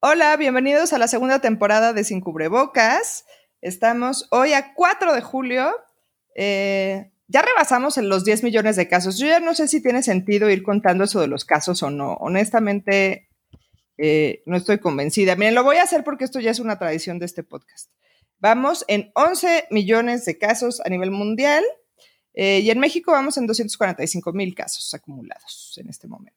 Hola, bienvenidos a la segunda temporada de Sin Cubrebocas. Estamos hoy a 4 de julio. Eh, ya rebasamos en los 10 millones de casos. Yo ya no sé si tiene sentido ir contando eso de los casos o no. Honestamente, eh, no estoy convencida. Miren, lo voy a hacer porque esto ya es una tradición de este podcast. Vamos en 11 millones de casos a nivel mundial eh, y en México vamos en 245 mil casos acumulados en este momento.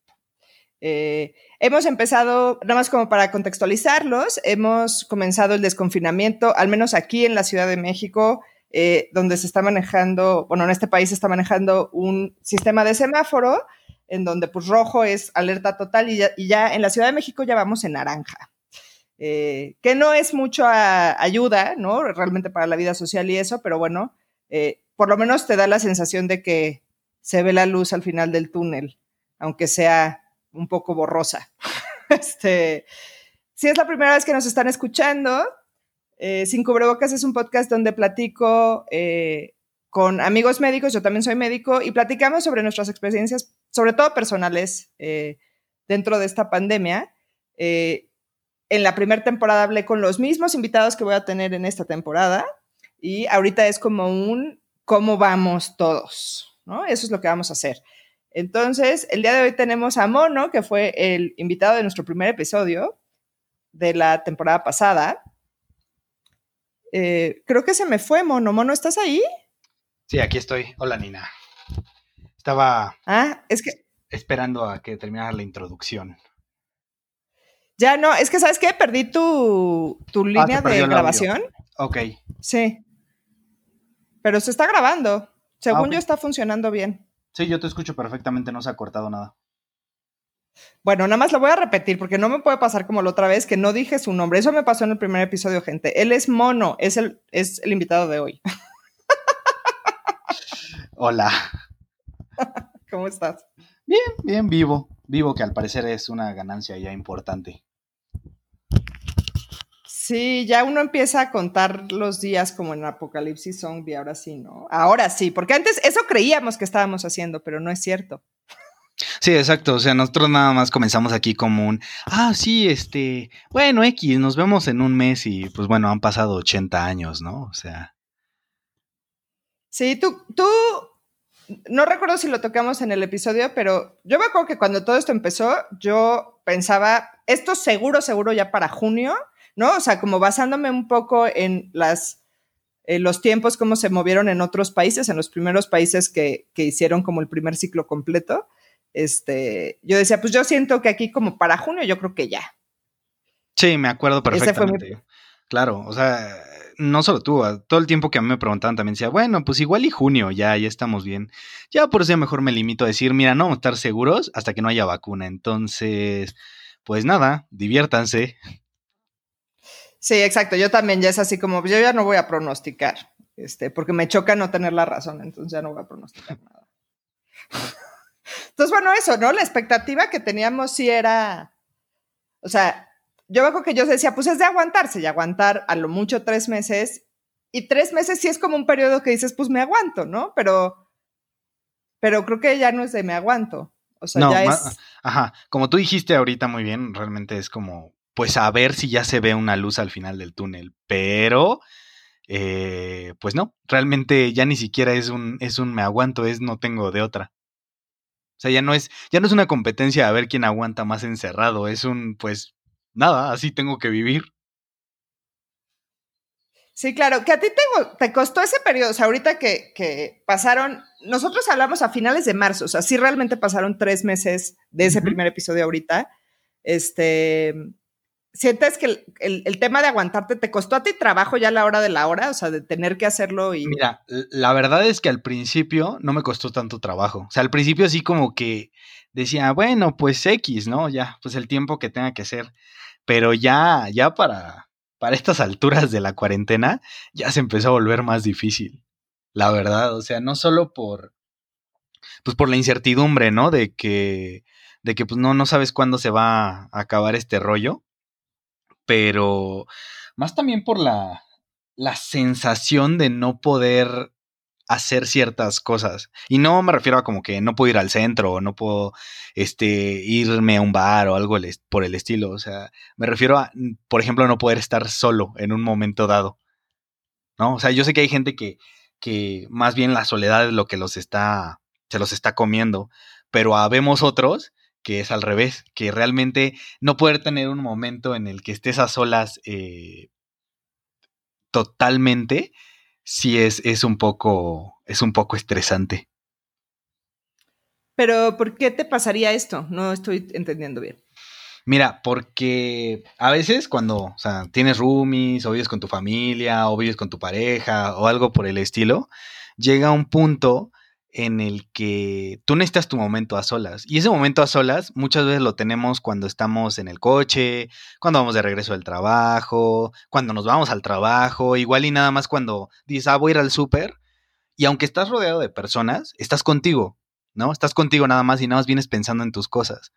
Eh, hemos empezado, nada más como para contextualizarlos, hemos comenzado el desconfinamiento, al menos aquí en la Ciudad de México, eh, donde se está manejando, bueno, en este país se está manejando un sistema de semáforo, en donde pues rojo es alerta total y ya, en la Ciudad de México ya vamos en naranja. Eh, que no es mucho ayuda, ¿no? Realmente para la vida social y eso, pero bueno, por lo menos te da la sensación de que se ve la luz al final del túnel, aunque sea un poco borrosa. este, si es la primera vez que nos están escuchando, eh, Sin Cubrebocas es un podcast donde platico eh, con amigos médicos, yo también soy médico, y platicamos sobre nuestras experiencias, sobre todo personales, eh, dentro de esta pandemia. en la primera temporada hablé con los mismos invitados que voy a tener en esta temporada, y ahorita es como un cómo vamos todos, ¿no? Eso es lo que vamos a hacer. Entonces, el día de hoy tenemos a Mono, que fue el invitado de nuestro primer episodio de la temporada pasada. Eh, creo que se me fue, Mono. Mono, ¿estás ahí? Sí, aquí estoy. Hola, Nina. Estaba ah, es que... esperando a que terminara la introducción. Ya no, es que ¿sabes qué? Perdí tu, tu ah, línea de grabación. Ok. Sí. Pero se está grabando. Según ah, yo está funcionando bien. Sí, yo te escucho perfectamente, no se ha cortado nada. Bueno, nada más lo voy a repetir porque no me puede pasar como la otra vez que no dije su nombre. Eso me pasó en el primer episodio, gente. Él es Mono, es el, es el invitado de hoy. Hola. ¿Cómo estás? Bien, bien vivo. Vivo que al parecer es una ganancia ya importante. Sí, ya uno empieza a contar los días como en Apocalipsis Zombie, ahora sí, ¿no? Ahora sí, porque antes eso creíamos que estábamos haciendo, pero no es cierto. Sí, exacto. O sea, nosotros nada más comenzamos aquí como un, ah, sí, este, bueno, X, nos vemos en un mes y pues bueno, han pasado 80 años, ¿no? O sea. Sí, tú, tú, no recuerdo si lo tocamos en el episodio, pero yo me acuerdo que cuando todo esto empezó, yo pensaba, esto seguro, seguro ya para junio ¿no? O sea, como basándome un poco en las, los tiempos, cómo se movieron en otros países, en los primeros países que, hicieron como el primer ciclo completo, este, yo decía, pues yo siento que aquí como para junio, yo creo que ya. Sí, me acuerdo perfectamente. Claro, o sea, no solo tú, todo el tiempo que a mí me preguntaban también decía, bueno, pues igual y junio, ya, ya estamos bien. Ya por eso mejor me limito a decir, mira, no vamos a estar seguros hasta que no haya vacuna. Entonces, pues nada, diviértanse. Sí, exacto. Yo también ya es así como, yo ya no voy a pronosticar, este, porque me choca no tener la razón, entonces ya no voy a pronosticar nada. Entonces, bueno, eso, ¿no? La expectativa que teníamos sí era, o sea, yo veo que yo decía, pues es de aguantarse y aguantar a lo mucho tres meses, y tres meses sí es como un periodo que dices, pues me aguanto, ¿no? Pero, pero creo que ya no es de me aguanto. O sea, ya es. Ajá, como tú dijiste ahorita muy bien, realmente es como pues a ver si ya se ve una luz al final del túnel. Pero, eh, pues no, realmente ya ni siquiera es un, es un me aguanto, es no tengo de otra. O sea, ya no es, ya no es una competencia a ver quién aguanta más encerrado, es un, pues, nada, así tengo que vivir. Sí, claro, que a ti te, te costó ese periodo, o sea, ahorita que, que, pasaron, nosotros hablamos a finales de marzo, o sea, sí realmente pasaron tres meses de ese primer episodio ahorita, este, ¿Sientes que el, tema de aguantarte te costó a ti trabajo ya a la hora de la hora? O sea, de tener que hacerlo y... Mira, la verdad es que al principio no me costó tanto trabajo. O sea, al principio así como que decía, bueno, pues X, ¿no? Ya, pues el tiempo que tenga que ser. Pero ya, ya para, para estas alturas de la cuarentena, ya se empezó a volver más difícil. La verdad, o sea, no solo por, pues por la incertidumbre, ¿no? De que, de que pues no, no sabes cuándo se va a acabar este rollo pero más también por la, la sensación de no poder hacer ciertas cosas. Y no me refiero a como que no puedo ir al centro o no puedo este, irme a un bar o algo por el estilo. O sea, me refiero a, por ejemplo, no poder estar solo en un momento dado. ¿No? O sea, yo sé que hay gente que, que más bien la soledad es lo que los está, se los está comiendo, pero habemos otros que es al revés, que realmente no poder tener un momento en el que estés a solas eh, totalmente, sí es, es, un poco, es un poco estresante. Pero, ¿por qué te pasaría esto? No estoy entendiendo bien. Mira, porque a veces cuando, o sea, tienes roomies, o vives con tu familia, o vives con tu pareja, o algo por el estilo, llega un punto en el que tú necesitas tu momento a solas. Y ese momento a solas muchas veces lo tenemos cuando estamos en el coche, cuando vamos de regreso del trabajo, cuando nos vamos al trabajo, igual y nada más cuando dices, ah, voy a ir al súper. Y aunque estás rodeado de personas, estás contigo, ¿no? Estás contigo nada más y nada más vienes pensando en tus cosas.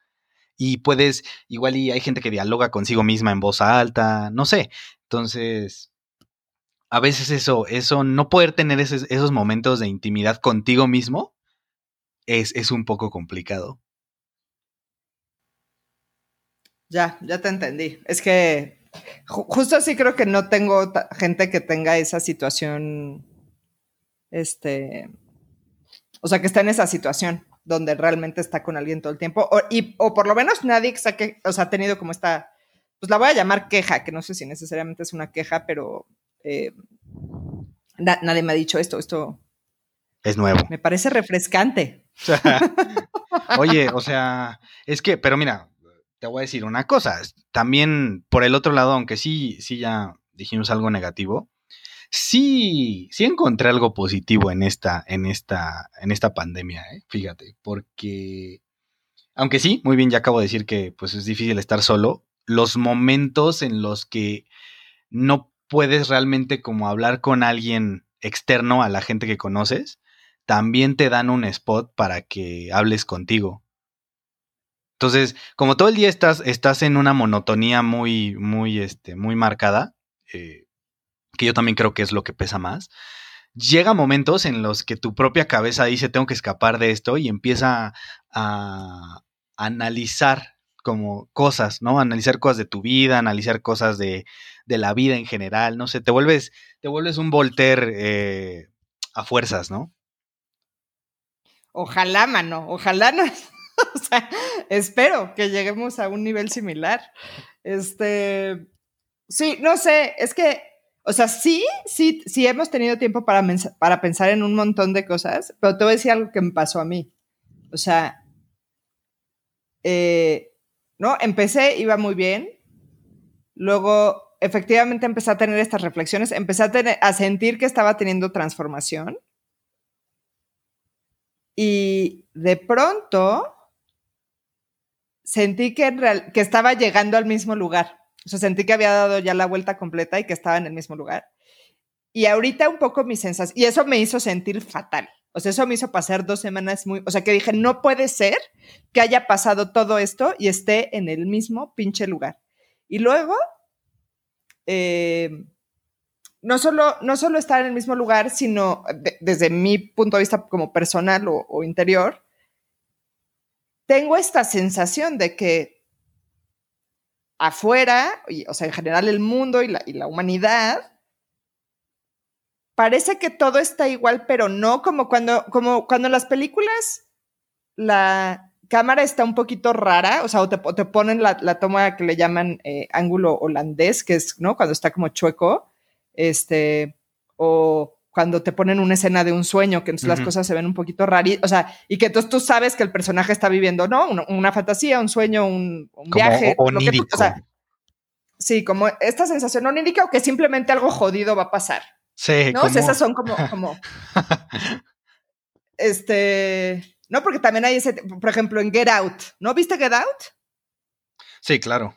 Y puedes, igual y hay gente que dialoga consigo misma en voz alta, no sé. Entonces, a veces eso, eso, no poder tener esos, momentos de intimidad contigo mismo es, es un poco complicado. Ya, ya te entendí. Es que justo así creo que no tengo gente que tenga esa situación, este, o sea, que está en esa situación donde realmente está con alguien todo el tiempo, o, y, o por lo menos nadie que, o sea, ha tenido como esta, pues la voy a llamar queja, que no sé si necesariamente es una queja, pero eh, nadie me ha dicho esto, esto es nuevo. Me parece refrescante. Oye, o sea, es que, pero mira, te voy a decir una cosa. También por el otro lado, aunque sí, sí ya dijimos algo negativo, sí, sí encontré algo positivo en esta, en esta, en esta pandemia, ¿eh? fíjate, porque, aunque sí, muy bien, ya acabo de decir que pues es difícil estar solo, los momentos en los que no puedes realmente como hablar con alguien externo a la gente que conoces, también te dan un spot para que hables contigo. Entonces, como todo el día estás, estás en una monotonía muy, muy, este, muy marcada, eh, que yo también creo que es lo que pesa más, llega momentos en los que tu propia cabeza dice tengo que escapar de esto y empieza a analizar como cosas, ¿no? Analizar cosas de tu vida, analizar cosas de, de la vida en general, no sé, te vuelves, te vuelves un Voltaire eh, a fuerzas, ¿no? Ojalá, mano, ojalá no. o sea, espero que lleguemos a un nivel similar. Este, sí, no sé, es que, o sea, sí, sí, sí hemos tenido tiempo para, para pensar en un montón de cosas, pero te voy a decir algo que me pasó a mí. O sea, eh, ¿no? Empecé, iba muy bien. Luego, efectivamente, empecé a tener estas reflexiones, empecé a, a sentir que estaba teniendo transformación. Y de pronto sentí que, estaba llegando al mismo lugar. O sea, sentí que había dado ya la vuelta completa y que estaba en el mismo lugar. Y ahorita un poco mi sensación, y eso me hizo sentir fatal. O sea, eso me hizo pasar dos semanas muy, o sea, que dije, no puede ser que haya pasado todo esto y esté en el mismo pinche lugar. Y luego, eh, no, solo, no solo estar en el mismo lugar, sino desde mi punto de vista como personal o, interior, tengo esta sensación de que afuera, o sea, en general el mundo y y la humanidad, parece que todo está igual, pero no como cuando, como cuando las películas la cámara está un poquito rara, o sea, o te, ponen la, toma que le llaman eh, ángulo holandés, que es, ¿no? Cuando está como chueco, este, o cuando te ponen una escena de un sueño, que entonces las cosas se ven un poquito raras, o sea, y que entonces tú sabes que el personaje está viviendo, ¿no? Una, fantasía, un sueño, un, viaje. Onírico. o sea, sí, como esta sensación onírica o que simplemente algo jodido va a pasar. Sí. ¿No? esas son como, como este, no, porque también hay ese, por ejemplo, en Get Out, ¿no? ¿Viste Get Out? Sí, claro.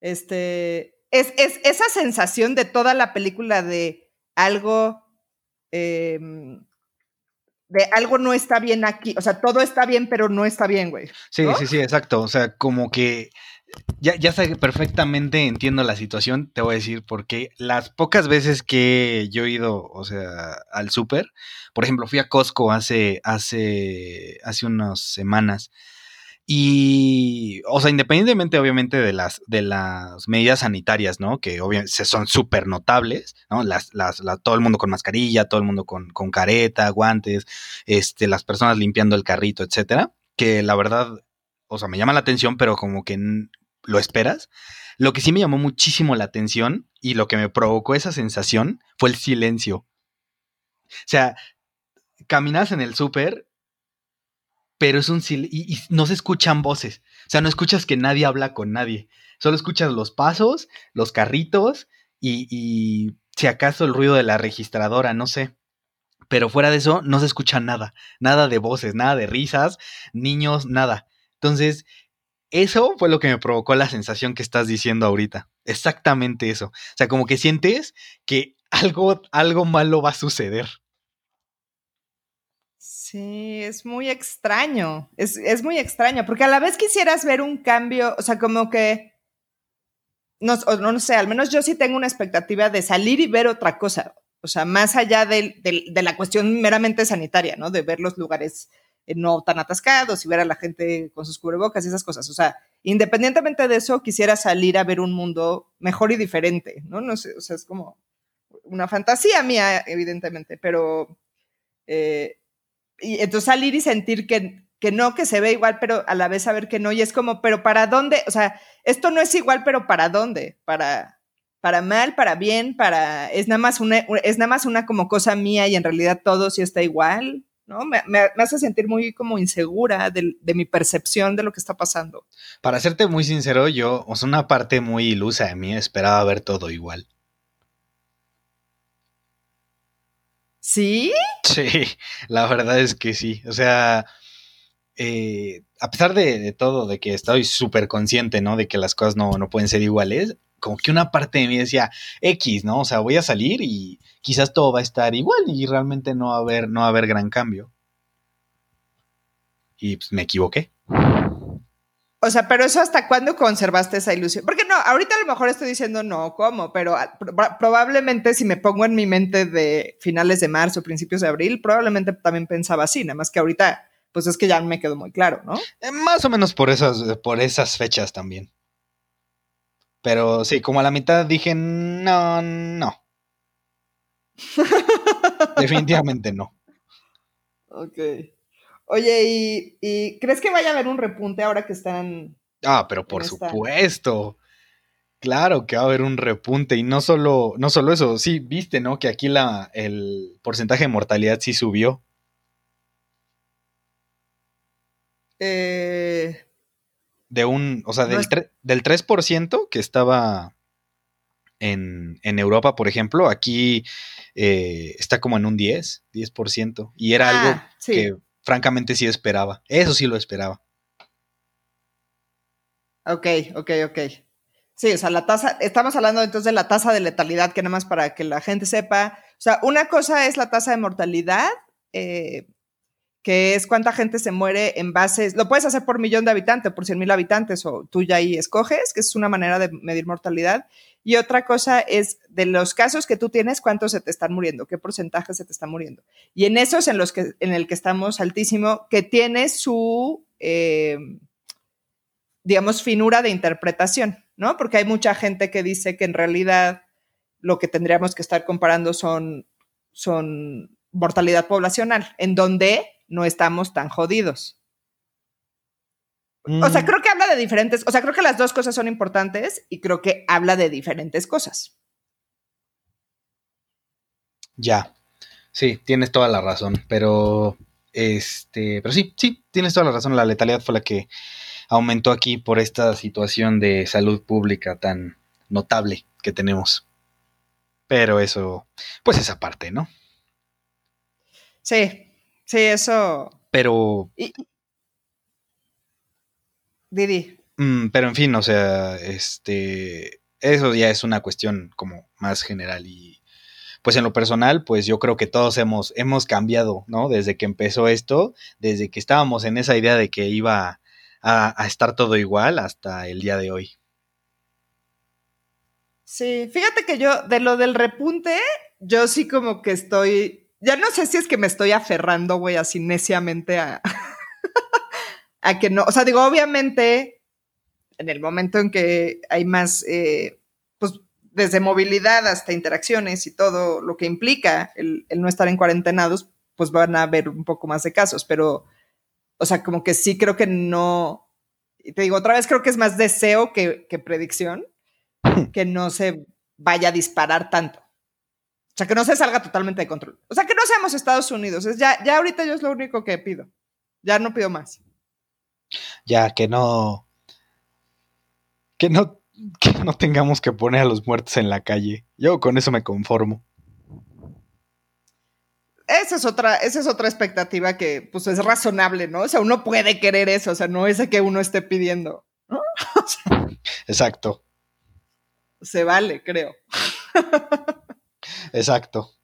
Este, es, es esa sensación de toda la película de algo, em, de algo no está bien aquí, o sea, todo está bien, pero no está bien, güey. Sí, sí, sí, exacto, o sea, como que ya, ya sé perfectamente entiendo la situación, te voy a decir, porque las pocas veces que yo he ido, o sea, al súper, por ejemplo, fui a Costco hace, hace, hace unas semanas. Y, o sea, independientemente obviamente de las, de las medidas sanitarias, ¿no? Que obviamente son súper notables, ¿no? Las, las, todo el mundo con mascarilla, todo el mundo con, con careta, guantes, este, las personas limpiando el carrito, etcétera. Que la verdad, o sea, me llama la atención, pero como que lo esperas. Lo que sí me llamó muchísimo la atención y lo que me provocó esa sensación fue el silencio. O sea, caminas en el súper, pero es un silencio y, no se escuchan voces. O sea, no escuchas que nadie habla con nadie. Solo escuchas los pasos, los carritos y, y si acaso el ruido de la registradora, no sé. Pero fuera de eso, no se escucha nada. Nada de voces, nada de risas, niños, nada. Entonces, eso fue lo que me provocó la sensación que estás diciendo ahorita. Exactamente eso. O sea, como que sientes que algo, algo malo va a suceder. Sí, es muy extraño. Es, es, muy extraño, porque a la vez quisieras ver un cambio, o sea, como que, no, no, sé, al menos yo sí tengo una expectativa de salir y ver otra cosa. O sea, más allá de, de la cuestión meramente sanitaria, ¿no? De ver los lugares no tan atascados y ver a la gente con sus cubrebocas y esas cosas. O sea, independientemente de eso, quisiera salir a ver un mundo mejor y diferente, ¿no? No sé, o sea, es como una fantasía mía, evidentemente, pero... Eh, y entonces salir y sentir que, que no, que se ve igual, pero a la vez saber que no, y es como, pero ¿para dónde? O sea, esto no es igual, pero ¿para dónde? Para, para mal, para bien, para, es nada más una, es nada más una como cosa mía y en realidad todo sí está igual. ¿No? Me, hace sentir muy como insegura de, mi percepción de lo que está pasando. Para serte muy sincero, yo, o sea, una parte muy ilusa de mí esperaba ver todo igual. ¿Sí? Sí, la verdad es que sí. O sea, eh, a pesar de, todo, de que estoy súper consciente, ¿no? De que las cosas no, no pueden ser iguales, como que una parte de mí decía, X, ¿no? O sea, voy a salir y quizás todo va a estar igual y realmente no va a haber, no va a haber gran cambio. Y pues me equivoqué. O sea, pero eso hasta cuándo conservaste esa ilusión? Porque no, ahorita a lo mejor estoy diciendo no, ¿cómo? Pero ah, probablemente si me pongo en mi mente de finales de marzo, principios de abril, probablemente también pensaba así, nada más que ahorita, pues es que ya me quedó muy claro, ¿no? Eh, más o menos por esas, por esas fechas también. Pero sí, como a la mitad dije, no, no. Definitivamente no. Ok. Oye, ¿y, crees que vaya a haber un repunte ahora que están... Ah, pero por supuesto. Claro que va a haber un repunte y no solo, no solo eso, sí, viste, ¿no? Que aquí la, el porcentaje de mortalidad sí subió. Eh, de un, o sea, del, del 3% que estaba en, en, Europa, por ejemplo, aquí eh, está como en un 10, 10%. Y era algo ah, que francamente sí esperaba. Eso sí lo esperaba. Ok, ok, ok. Sí, o sea, la tasa, estamos hablando entonces de la tasa de letalidad, que nada más para que la gente sepa. O sea, una cosa es la tasa de mortalidad, eh, que es cuánta gente se muere en bases, lo puedes hacer por millón de habitantes, por 100 mil habitantes, o tú ya ahí escoges, que es una manera de medir mortalidad. Y otra cosa es de los casos que tú tienes, cuántos se te están muriendo, qué porcentaje se te está muriendo. Y en esos en los que, en el que estamos altísimo, que tiene su, eh, digamos, finura de interpretación, ¿no? Porque hay mucha gente que dice que en realidad lo que tendríamos que estar comparando son, son mortalidad poblacional, en donde no estamos tan jodidos. O sea, mm. creo que habla de diferentes, o sea, creo que las dos cosas son importantes y creo que habla de diferentes cosas. Ya, sí, tienes toda la razón, pero este, pero sí, sí, tienes toda la razón, la letalidad fue la que aumentó aquí por esta situación de salud pública tan notable que tenemos. Pero eso, pues esa parte, ¿no? Sí, Sí, eso. Pero. Didi. Mm, pero en fin, o sea, este. Eso ya es una cuestión como más general y. Pues en lo personal, pues yo creo que todos hemos, hemos cambiado, ¿no? Desde que empezó esto, desde que estábamos en esa idea de que iba a, estar todo igual hasta el día de hoy. Sí, fíjate que yo, de lo del repunte, yo sí como que estoy, ya no sé si es que me estoy aferrando, güey, así neciamente a, a que no, o sea, digo, obviamente, en el momento en que hay más, eh, pues, desde movilidad hasta interacciones y todo lo que implica el, el no estar en cuarentenados, pues van a haber un poco más de casos, pero o sea, como que sí creo que no. Y te digo, otra vez creo que es más deseo que, predicción, que no se vaya a disparar tanto. O sea, que no se salga totalmente de control. O sea, que no seamos Estados Unidos. Es ya, ya ahorita yo es lo único que pido. Ya no pido más. Ya, que no. Que no, que no tengamos que poner a los muertos en la calle. Yo con eso me conformo esa es otra, esa es otra expectativa que pues es razonable, ¿no? O sea, uno puede querer eso, o sea, no es que uno esté pidiendo. Exacto. Se vale, creo. Exacto.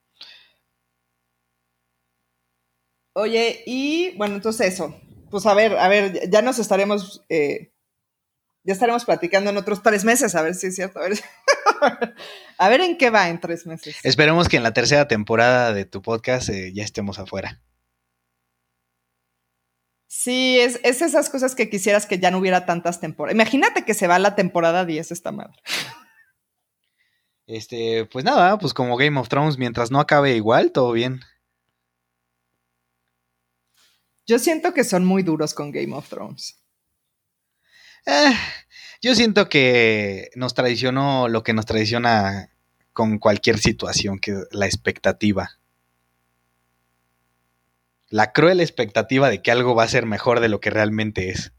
Oye, y bueno, entonces eso. Pues a ver, a ver, ya nos estaremos eh, ya estaremos platicando en otros tres meses, a ver si es cierto. A ver, en qué va en tres meses. Esperemos que en la tercera temporada de tu podcast eh, ya estemos afuera. Sí, es, esas cosas que quisieras que ya no hubiera tantas temporadas. Imagínate que se va la temporada 10 esta madre. Este, pues nada, pues como Game of Thrones, mientras no acabe igual, todo bien. Yo siento que son muy duros con Game of Thrones. Eh, yo siento que nos traicionó lo que nos traiciona con cualquier situación, que la expectativa. La cruel expectativa de que algo va a ser mejor de lo que realmente es.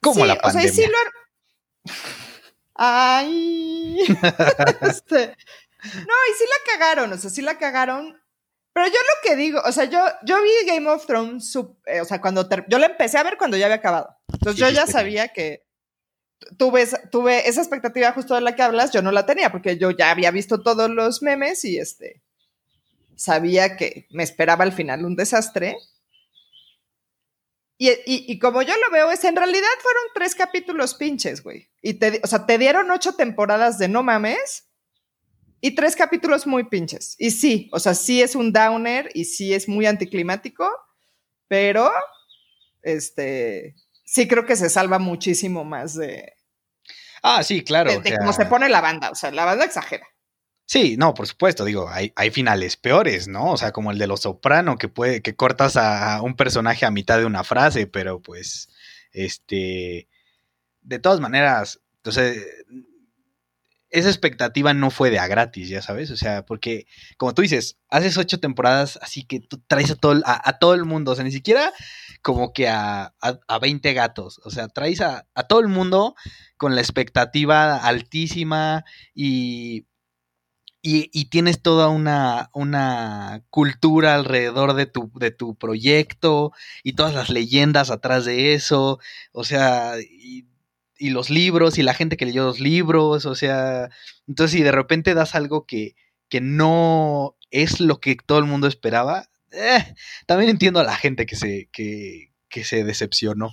Como la pandemia. O sea, sí lo... Ay. Este, no, y sí la cagaron, o sea, sí la cagaron pero yo lo que digo, o sea, yo, yo vi Game of Thrones, eh, o sea, cuando yo la empecé a ver cuando ya había acabado. Entonces yo ya sabía que tuve, tuve esa expectativa justo de la que hablas, yo no la tenía porque yo ya había visto todos los memes y este, sabía que me esperaba al final un desastre. Y, y, como yo lo veo, es en realidad fueron tres capítulos pinches, güey. Y te, o sea, te dieron ocho temporadas de no mames y tres capítulos muy pinches. Y sí, o sea, sí es un downer y sí es muy anticlimático, pero este sí creo que se salva muchísimo más de. Ah, sí, claro. De, cómo se pone la banda. O sea, la banda exagera. Sí, no, por supuesto, digo, hay, finales peores, ¿no? O sea, como el de los soprano, que puede, que cortas a un personaje a mitad de una frase, pero pues, este, de todas maneras, entonces, esa expectativa no fue de a gratis, ya sabes, o sea, porque como tú dices, haces ocho temporadas, así que tú traes a todo, a, todo el mundo, o sea, ni siquiera como que a, a, 20 gatos, o sea, traes a, todo el mundo con la expectativa altísima y, y, tienes toda una, una, cultura alrededor de tu, de tu proyecto y todas las leyendas atrás de eso, o sea, y y los libros y la gente que leyó los libros, o sea, entonces si de repente das algo que, que no es lo que todo el mundo esperaba, eh, también entiendo a la gente que se, que, que se decepcionó.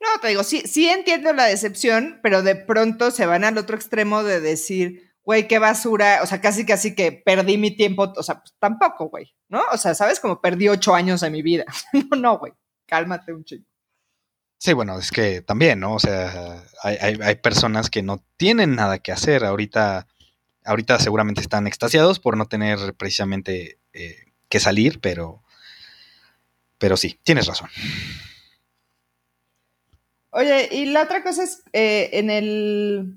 No, te digo, sí, sí entiendo la decepción, pero de pronto se van al otro extremo de decir, güey, qué basura, o sea, casi casi que perdí mi tiempo, o sea, pues tampoco, güey, ¿no? O sea, ¿sabes? Como perdí ocho años de mi vida. no, no, güey, cálmate un chingo. Sí, bueno, es que también, ¿no? O sea, hay, personas que no tienen nada que hacer. Ahorita, ahorita seguramente están extasiados por no tener precisamente eh, que salir, pero, pero sí, tienes razón. Oye, y la otra cosa es, eh, en el,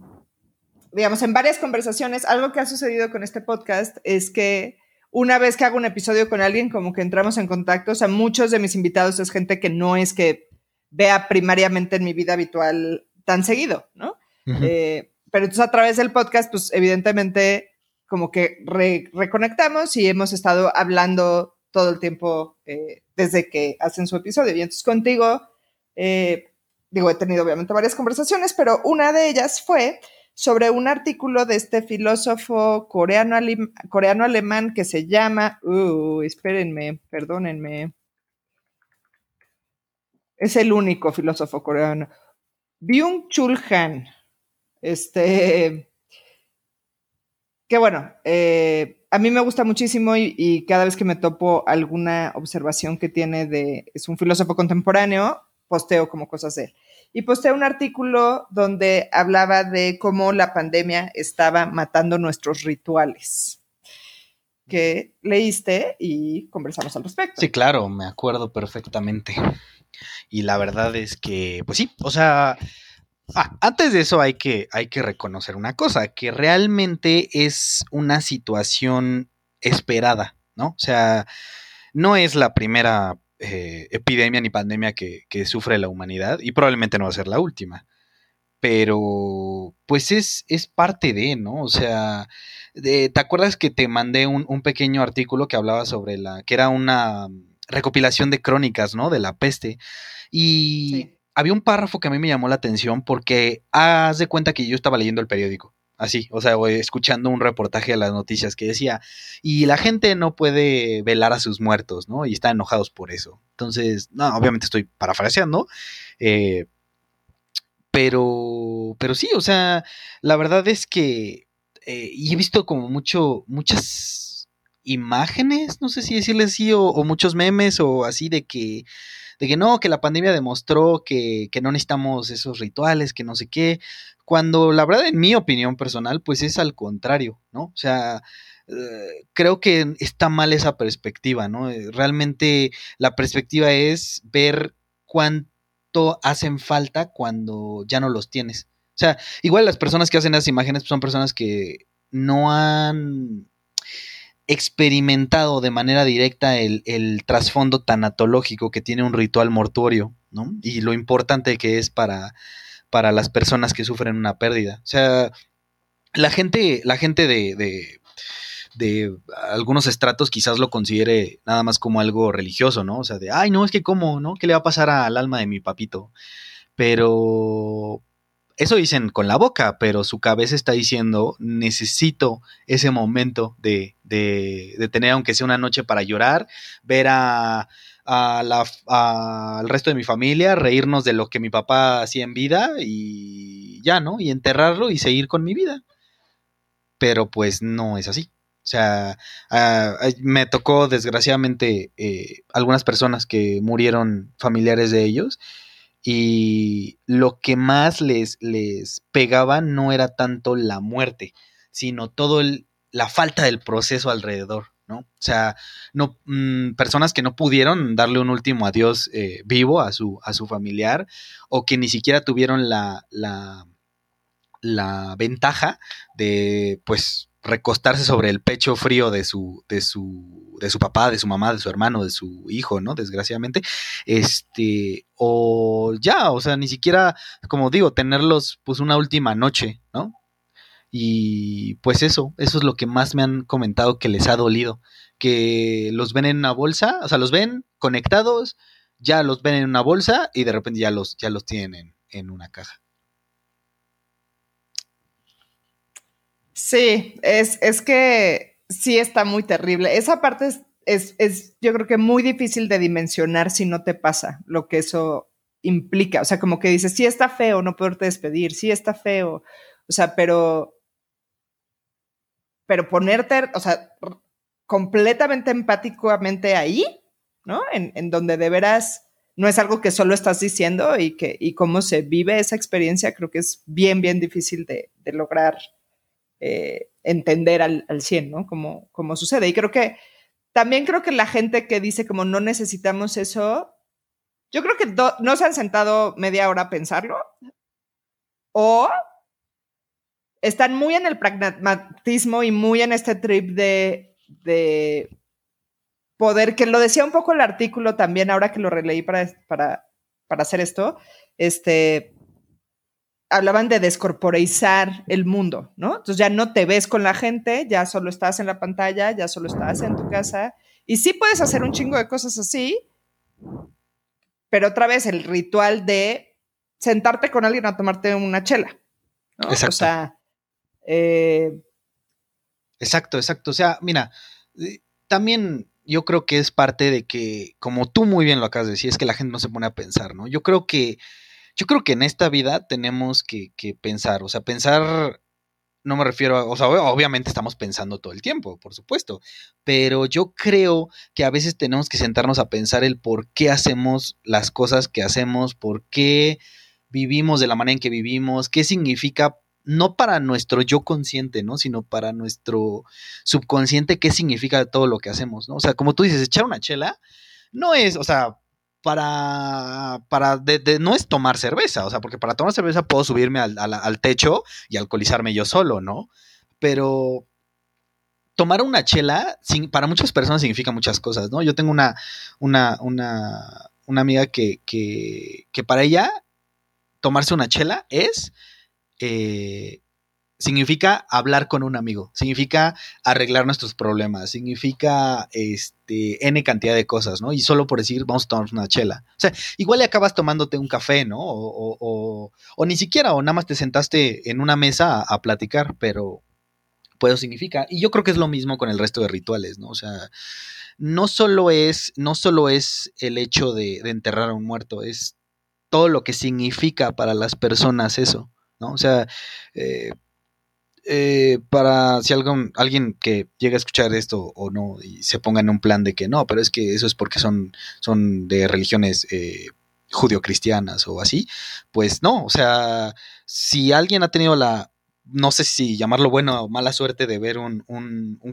digamos, en varias conversaciones, algo que ha sucedido con este podcast es que una vez que hago un episodio con alguien, como que entramos en contacto, o sea, muchos de mis invitados es gente que no es que vea primariamente en mi vida habitual tan seguido, ¿no? Eh, pero entonces a través del podcast, pues evidentemente como que reconectamos y hemos estado hablando todo el tiempo eh, desde que hacen su episodio. Y entonces contigo, eh, digo, he tenido obviamente varias conversaciones, pero una de ellas fue sobre un artículo de este filósofo coreano-alemán coreano -alemán que se llama, uh, espérenme, perdónenme, es el único filósofo coreano. Byung-Chul Han, este, que bueno, eh, a mí me gusta muchísimo y, cada vez que me topo alguna observación que tiene de, es un filósofo contemporáneo, posteo como cosas de él. Y posteo un artículo donde hablaba de cómo la pandemia estaba matando nuestros rituales que leíste y conversamos al respecto. Sí, claro, me acuerdo perfectamente. Y la verdad es que, pues sí, o sea, antes de eso hay que, hay que reconocer una cosa, que realmente es una situación esperada, ¿no? O sea, no es la primera eh, epidemia ni pandemia que, que, sufre la humanidad y probablemente no va a ser la última. Pero, pues es, es parte de, ¿no? O sea, ¿te acuerdas que te mandé un, un, pequeño artículo que hablaba sobre la, que era una recopilación de crónicas, ¿no? De la peste. Y había un párrafo que a mí me llamó la atención porque haz de cuenta que yo estaba leyendo el periódico. Así, o sea, escuchando un reportaje de las noticias que decía, y la gente no puede velar a sus muertos, ¿no? Y están enojados por eso. Entonces, no, obviamente estoy parafraseando, eh, pero, pero sí, o sea, la verdad es que, eh, y he visto como mucho, muchas imágenes, no sé si decirle así, o, muchos memes o así de que, de que no, que la pandemia demostró que, que no necesitamos esos rituales, que no sé qué, cuando la verdad, en mi opinión personal, pues es al contrario, ¿no? O sea, eh, creo que está mal esa perspectiva, ¿no? Eh, realmente la perspectiva es ver cuánto hacen falta cuando ya no los tienes. O sea, igual las personas que hacen esas imágenes son personas que no han experimentado de manera directa el, trasfondo tanatológico que tiene un ritual mortuorio, ¿no? Y lo importante que es para, para las personas que sufren una pérdida. O sea, la gente, la gente de, de, de, algunos estratos quizás lo considere nada más como algo religioso, ¿no? O sea, de, ay, no, es que cómo, ¿no? ¿Qué le va a pasar al alma de mi papito? Pero, eso dicen con la boca, pero su cabeza está diciendo, necesito ese momento de, de, tener, aunque sea una noche para llorar, ver a, al resto de mi familia, reírnos de lo que mi papá hacía en vida y ya, ¿no? Y enterrarlo y seguir con mi vida. Pero pues no es así. O sea, me tocó desgraciadamente eh, algunas personas que murieron familiares de ellos y lo que más les, les pegaba no era tanto la muerte, sino todo la falta del proceso alrededor, ¿no? O sea, no, mm, personas que no pudieron darle un último adiós eh, vivo a su, a su familiar o que ni siquiera tuvieron la, la, la ventaja de, pues, recostarse sobre el pecho frío de su, de su, de su papá, de su mamá, de su hermano, de su hijo, ¿no? Desgraciadamente. Este, o ya, o sea, ni siquiera, como digo, tenerlos pues una última noche, ¿no? Y pues eso, eso es lo que más me han comentado que les ha dolido, que los ven en una bolsa, o sea, los ven conectados, ya los ven en una bolsa y de repente ya los, ya los tienen en una caja. Sí, es, es que sí está muy terrible. Esa parte es, es, yo creo que muy difícil de dimensionar si no te pasa lo que eso implica. O sea, como que dices, sí está feo no poderte despedir, sí está feo. O sea, pero, pero ponerte, o sea, completamente empáticamente ahí, ¿no? En, en, donde de veras no es algo que solo estás diciendo y que y cómo se vive esa experiencia, creo que es bien, bien difícil de, de lograr eh, entender al, al 100, ¿no? Como, como sucede. Y creo que también creo que la gente que dice como no necesitamos eso, yo creo que no se han sentado media hora a pensarlo o están muy en el pragmatismo y muy en este trip de, de poder, que lo decía un poco el artículo también, ahora que lo releí para, para, para hacer esto, este, hablaban de descorporeizar el mundo, ¿no? Entonces ya no te ves con la gente, ya solo estás en la pantalla, ya solo estás en tu casa. Y sí puedes hacer un chingo de cosas así, pero otra vez el ritual de sentarte con alguien a tomarte una chela. Exacto. O sea, eh, exacto, exacto. O sea, mira, eh, también yo creo que es parte de que, como tú muy bien lo acabas de decir, es que la gente no se pone a pensar, ¿no? Yo creo que, yo creo que en esta vida tenemos que, que pensar, o sea, pensar no me refiero a, o sea, obviamente estamos pensando todo el tiempo, por supuesto, pero yo creo que a veces tenemos que sentarnos a pensar el por qué hacemos las cosas que hacemos, por qué vivimos de la manera en que vivimos, qué significa no para nuestro yo consciente, ¿no? Sino para nuestro subconsciente, qué significa todo lo que hacemos, ¿no? O sea, como tú dices, echar una chela no es, o sea, para, para de, no es tomar cerveza, o sea, porque para tomar cerveza puedo subirme al, al, techo y alcoholizarme yo solo, ¿no? Pero tomar una chela, para muchas personas significa muchas cosas, ¿no? Yo tengo una, una, una, una amiga que, que, que, para ella tomarse una chela es eh, significa hablar con un amigo, significa arreglar nuestros problemas, significa este N cantidad de cosas, ¿no? Y solo por decir, vamos a tomar una chela. O sea, igual le acabas tomándote un café, ¿no? O, ni siquiera, o nada más te sentaste en una mesa a, platicar, pero pues significa. Y yo creo que es lo mismo con el resto de rituales, ¿no? O sea, no solo es, no solo es el hecho de, enterrar a un muerto, es todo lo que significa para las personas eso, ¿no? O sea, eh, eh, para si alguien que llegue a escuchar esto o no y se ponga en un plan de que no, pero es que eso es porque son, son de religiones eh, judio-cristianas o así, pues no, o sea, si alguien ha tenido la, no sé si llamarlo buena o mala suerte de ver un,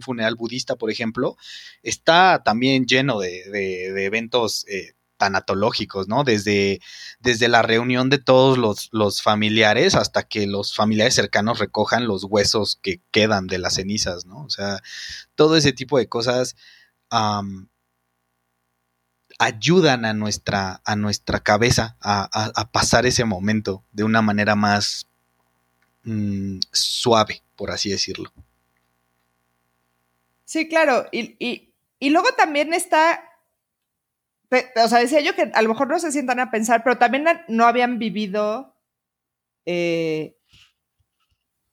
funeral budista, por ejemplo, está también lleno de, eventos eh, tanatológicos, ¿no? Desde, desde la reunión de todos los, los, familiares hasta que los familiares cercanos recojan los huesos que quedan de las cenizas, ¿no? O sea, todo ese tipo de cosas ayudan a nuestra, a nuestra cabeza a, pasar ese momento de una manera más mm, suave, por así decirlo. Sí, claro. Y, y, y luego también está o sea, decía yo que a lo mejor no se sientan a pensar, pero también no habían vivido, eh,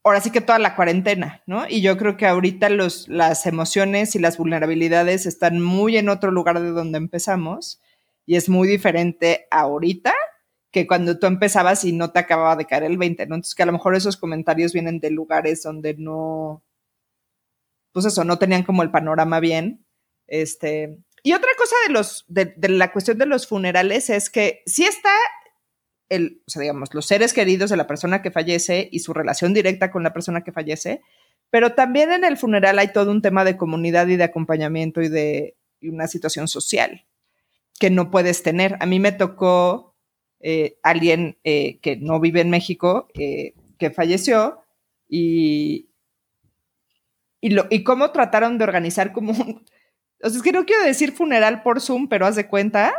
ahora sí que toda la cuarentena, ¿no? Y yo creo que ahorita los, las emociones y las vulnerabilidades están muy en otro lugar de donde empezamos y es muy diferente ahorita que cuando tú empezabas y no te acababa de caer el 20, ¿no? Entonces que a lo mejor esos comentarios vienen de lugares donde no, pues eso, no tenían como el panorama bien. Este, y otra cosa de, los, de, la cuestión de los funerales es que sí está el, digamos, los seres queridos de la persona que fallece y su relación directa con la persona que fallece, pero también en el funeral hay todo un tema de comunidad y de acompañamiento y de una situación social que no puedes tener. A mí me tocó eh, alguien eh, que no vive en México, eh, que falleció y, y, y cómo trataron de organizar como un, o sea, es que no quiero decir funeral por Zoom, pero haz de cuenta.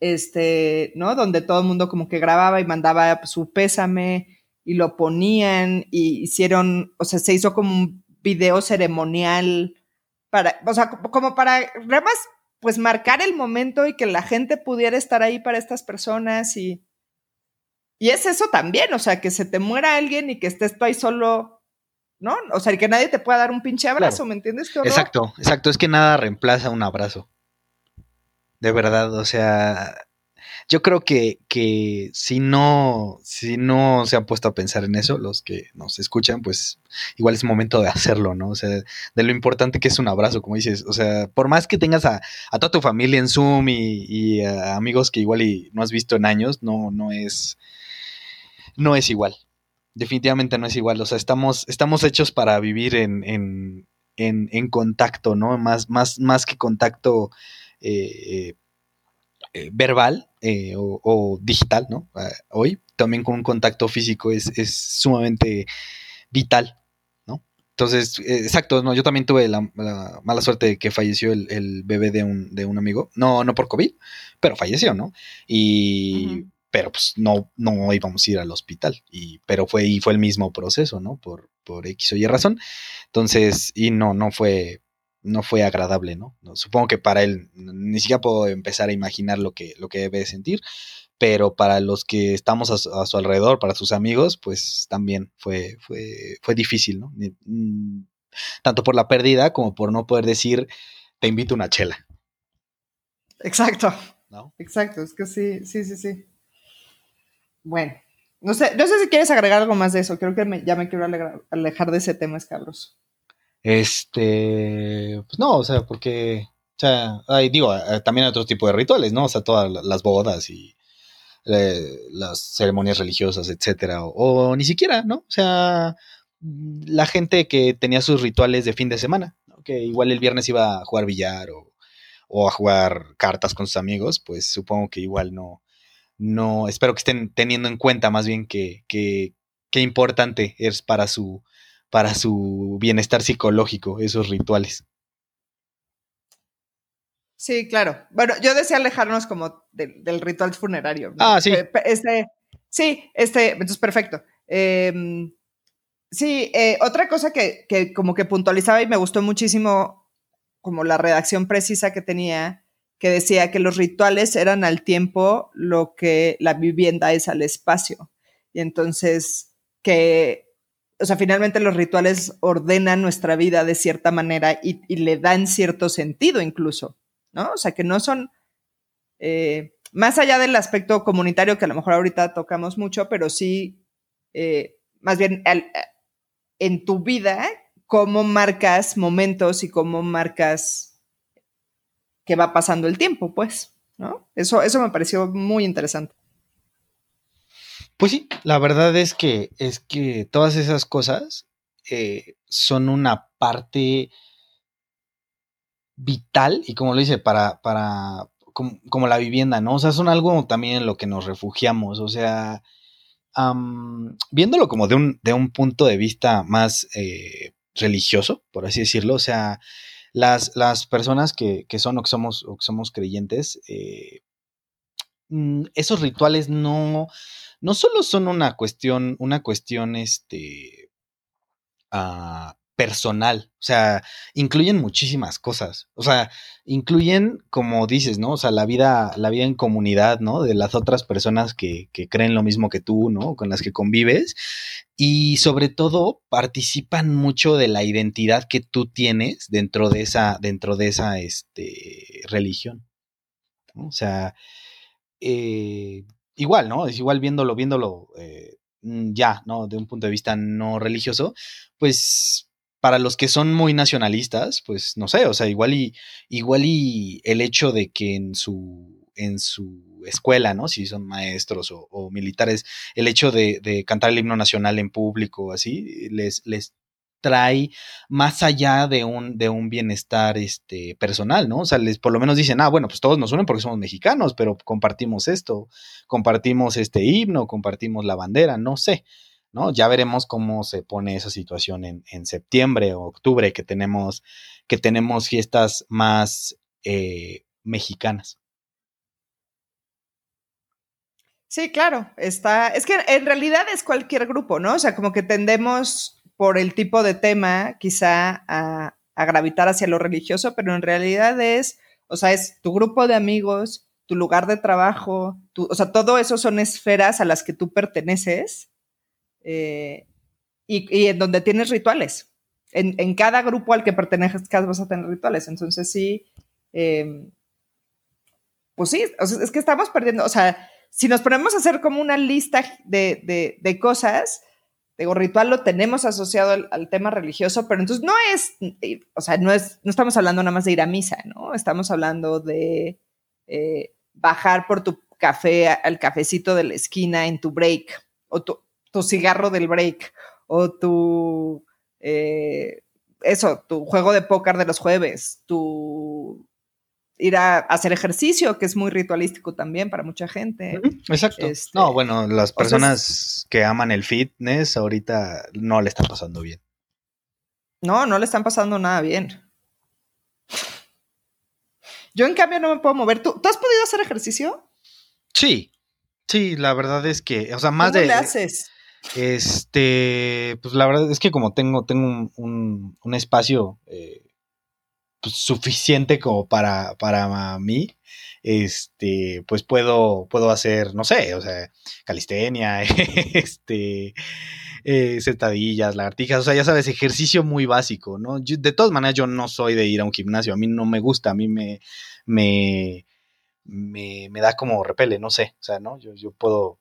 Este, ¿no? Donde todo el mundo como que grababa y mandaba su pésame y lo ponían y hicieron, o sea, se hizo como un video ceremonial para, o sea, como para, además, pues marcar el momento y que la gente pudiera estar ahí para estas personas y, y es eso también, o sea, que se te muera alguien y que estés tú ahí solo ¿no? O sea, que nadie te pueda dar un pinche abrazo, ¿me entiendes? Exacto, exacto, es que nada reemplaza un abrazo. De verdad, o sea, yo creo que, que si no, si no se han puesto a pensar en eso, los que nos escuchan, pues igual es momento de hacerlo, ¿no? O sea, de lo importante que es un abrazo, como dices, o sea, por más que tengas a, toda tu familia en Zoom y, y a amigos que igual y no has visto en años, no, no es, no es igual definitivamente no es igual. O sea, estamos, estamos hechos para vivir en, en, en, contacto, ¿no? Más, más, más que contacto eh, eh, verbal eh, o, digital, ¿no? Ah, hoy también con un contacto físico es, sumamente vital, ¿no? Entonces, exacto, no, yo también tuve la, mala suerte de que falleció el, bebé de un, de un, amigo, no, no por COVID, pero falleció, ¿no? Y pero pues no, no íbamos a ir al hospital. Y, pero fue, y fue el mismo proceso, ¿no? Por, por X o Y razón. Entonces, y no, no fue, no fue agradable, ¿no? Supongo que para él, ni siquiera puedo empezar a imaginar lo que, lo que debe sentir, pero para los que estamos a su, alrededor, para sus amigos, pues también fue, fue, fue difícil, ¿no? Mm, tanto por la pérdida como por no poder decir, te invito a una chela. Exacto. ¿No? Exacto, es que sí, sí, sí, sí. Bueno, no sé, no sé si quieres agregar algo más de eso. Creo que ya me quiero alejar de ese tema escabroso. Este, pues no, o sea, porque, o sea, hay, digo, eh, también hay otro tipo de rituales, ¿no? O sea, todas las bodas y eh, las ceremonias religiosas, etcétera, o, ni siquiera, ¿no? O sea, la gente que tenía sus rituales de fin de semana, que igual el viernes iba a jugar billar o, o, a jugar cartas con sus amigos, pues supongo que igual no, no, espero que estén teniendo en cuenta más bien que, que, qué importante es para su, para su bienestar psicológico esos rituales. Sí, claro. Bueno, yo decía alejarnos como del ritual funerario. Ah, sí. Eh, este, sí, este, entonces perfecto. Em, sí, eh, otra cosa que, que, como que puntualizaba y me gustó muchísimo como la redacción precisa que tenía, que decía que los rituales eran al tiempo lo que la vivienda es al espacio. Y entonces que, o sea, finalmente los rituales ordenan nuestra vida de cierta manera y, le dan cierto sentido incluso. ¿no? O sea, que no son, eh, más allá del aspecto comunitario que a lo mejor ahorita tocamos mucho, pero sí, eh, más bien en tu vida, cómo marcas momentos y cómo marcas que va pasando el tiempo, pues, ¿no? Eso, eso me pareció muy interesante. Pues sí, la verdad es que, es que todas esas cosas eh, son una parte vital y como lo dice, para, para, como, la vivienda, ¿no? O sea, son algo también en lo que nos refugiamos, o sea, viéndolo como de un, de un punto de vista más eh, religioso, por así decirlo, o sea, las, las personas que, que, son o que somos, o que somos creyentes, eh, mm, esos rituales no, no solo son una cuestión, una cuestión, este, uh, personal, o sea, incluyen muchísimas cosas, o sea, incluyen, como dices, ¿no? O sea, la vida, la vida en comunidad, ¿no? De las otras personas que, creen lo mismo que tú, ¿no? Con las que convives y sobre todo participan mucho de la identidad que tú tienes dentro de esa, dentro de esa, este, religión, O sea, eh, igual, ¿no? Es igual viéndolo, viéndolo eh, ya, ¿no? De un punto de vista no religioso, pues para los que son muy nacionalistas, pues no sé, o sea, igual y, igual y el hecho de que en su, en su escuela, ¿no? Si son maestros o, militares, el hecho de, cantar el himno nacional en público, así, les, les trae más allá de un, de un bienestar este, personal, ¿no? O sea, les por lo menos dicen, ah, bueno, pues todos nos unen porque somos mexicanos, pero compartimos esto, compartimos este himno, compartimos la bandera, no sé. ¿No? Ya veremos cómo se pone esa situación en, septiembre o octubre, que tenemos, que tenemos fiestas más eh, mexicanas. Sí, claro, está. Es que en realidad es cualquier grupo, ¿no? O sea, como que tendemos por el tipo de tema quizá a, a gravitar hacia lo religioso, pero en realidad es, o sea, es tu grupo de amigos, tu lugar de trabajo, tu, o sea, todo eso son esferas a las que tú perteneces eh, y, en donde tienes rituales. En, cada grupo al que pertenezcas vas a tener rituales. Entonces sí, em, pues sí, es que estamos perdiendo, o sea, si nos ponemos a hacer como una lista de, cosas, digo, ritual lo tenemos asociado al, tema religioso, pero entonces no es, o sea, no es, no estamos hablando nada más de ir a misa, ¿no? Estamos hablando de eh, bajar por tu café al cafecito de la esquina en tu break, o tu, tu cigarro del break o tu, eh, eso, tu juego de póker de los jueves, tu ir a hacer ejercicio, que es muy ritualístico también para mucha gente. Exacto. Este, no, bueno, las personas que aman el fitness ahorita no le están pasando bien. No, no le están pasando nada bien. Yo en cambio no me puedo mover. ¿Tú, ¿tú has podido hacer ejercicio? Sí, sí, la verdad es que, o sea, más ¿Cómo de... le haces? Este, pues la verdad es que como tengo, tengo un, espacio eh, pues, suficiente como para, para mí, este, pues puedo, puedo hacer, no sé, o sea, calistenia, este, eh, sentadillas, lagartijas, o sea, ya sabes, ejercicio muy básico, ¿no? de todas maneras, yo no soy de ir a un gimnasio, a mí no me gusta, a mí me, me, me, da como repele, no sé, o sea, ¿no? Yo, yo puedo,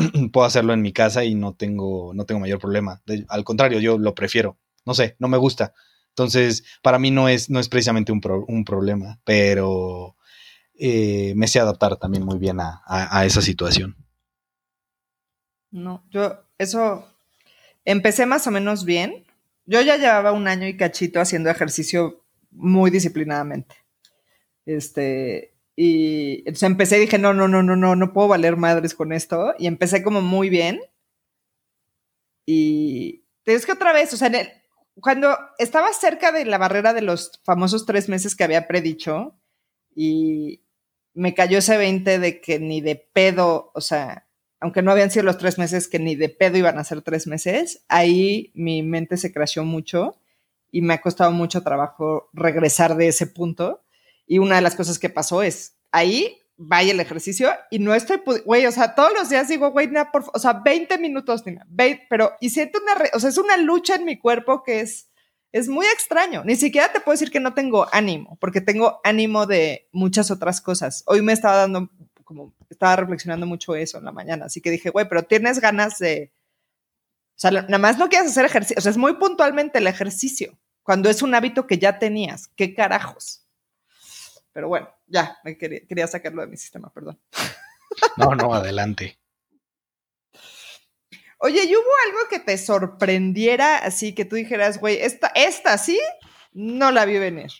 puedo hacerlo en mi casa y no tengo, no tengo mayor problema. al contrario, yo lo prefiero, no sé, no me gusta. Entonces, para mí no es, no es precisamente un, un problema, pero eh, me sé adaptar también muy bien a, a, esa situación. No, yo eso empecé más o menos bien. Yo ya llevaba un año y cachito haciendo ejercicio muy disciplinadamente. Este, y entonces empecé y dije, no, no, no, no, no, no puedo valer madres con esto. Y empecé como muy bien. Y es que otra vez, o sea, en el, cuando estaba cerca de la barrera de los famosos tres meses que había predicho y me cayó ese 20 de que ni de pedo, o sea, aunque no habían sido los tres meses, que ni de pedo iban a ser tres meses, ahí mi mente se creció mucho y me ha costado mucho trabajo regresar de ese punto. Y una de las cosas que pasó es, ahí vaya el ejercicio y no estoy, güey, o sea, todos los días digo, güey, por, o sea, 20 minutos, Nina, pero, y siento una, o sea, es una lucha en mi cuerpo que es, es muy extraño. Ni siquiera te puedo decir que no tengo ánimo, porque tengo ánimo de muchas otras cosas. Hoy me estaba dando, como, estaba reflexionando mucho eso en la mañana, así que dije, güey, pero tienes ganas de, o sea, nada más no quieres hacer ejercicio, o sea, es muy puntualmente el ejercicio, cuando es un hábito que ya tenías, ¿qué carajos? Pero bueno, ya, me quería, sacarlo de mi sistema, perdón. No, no, adelante. Oye, ¿y hubo algo que te sorprendiera así que tú dijeras, güey, esta, esta sí, no la vi venir?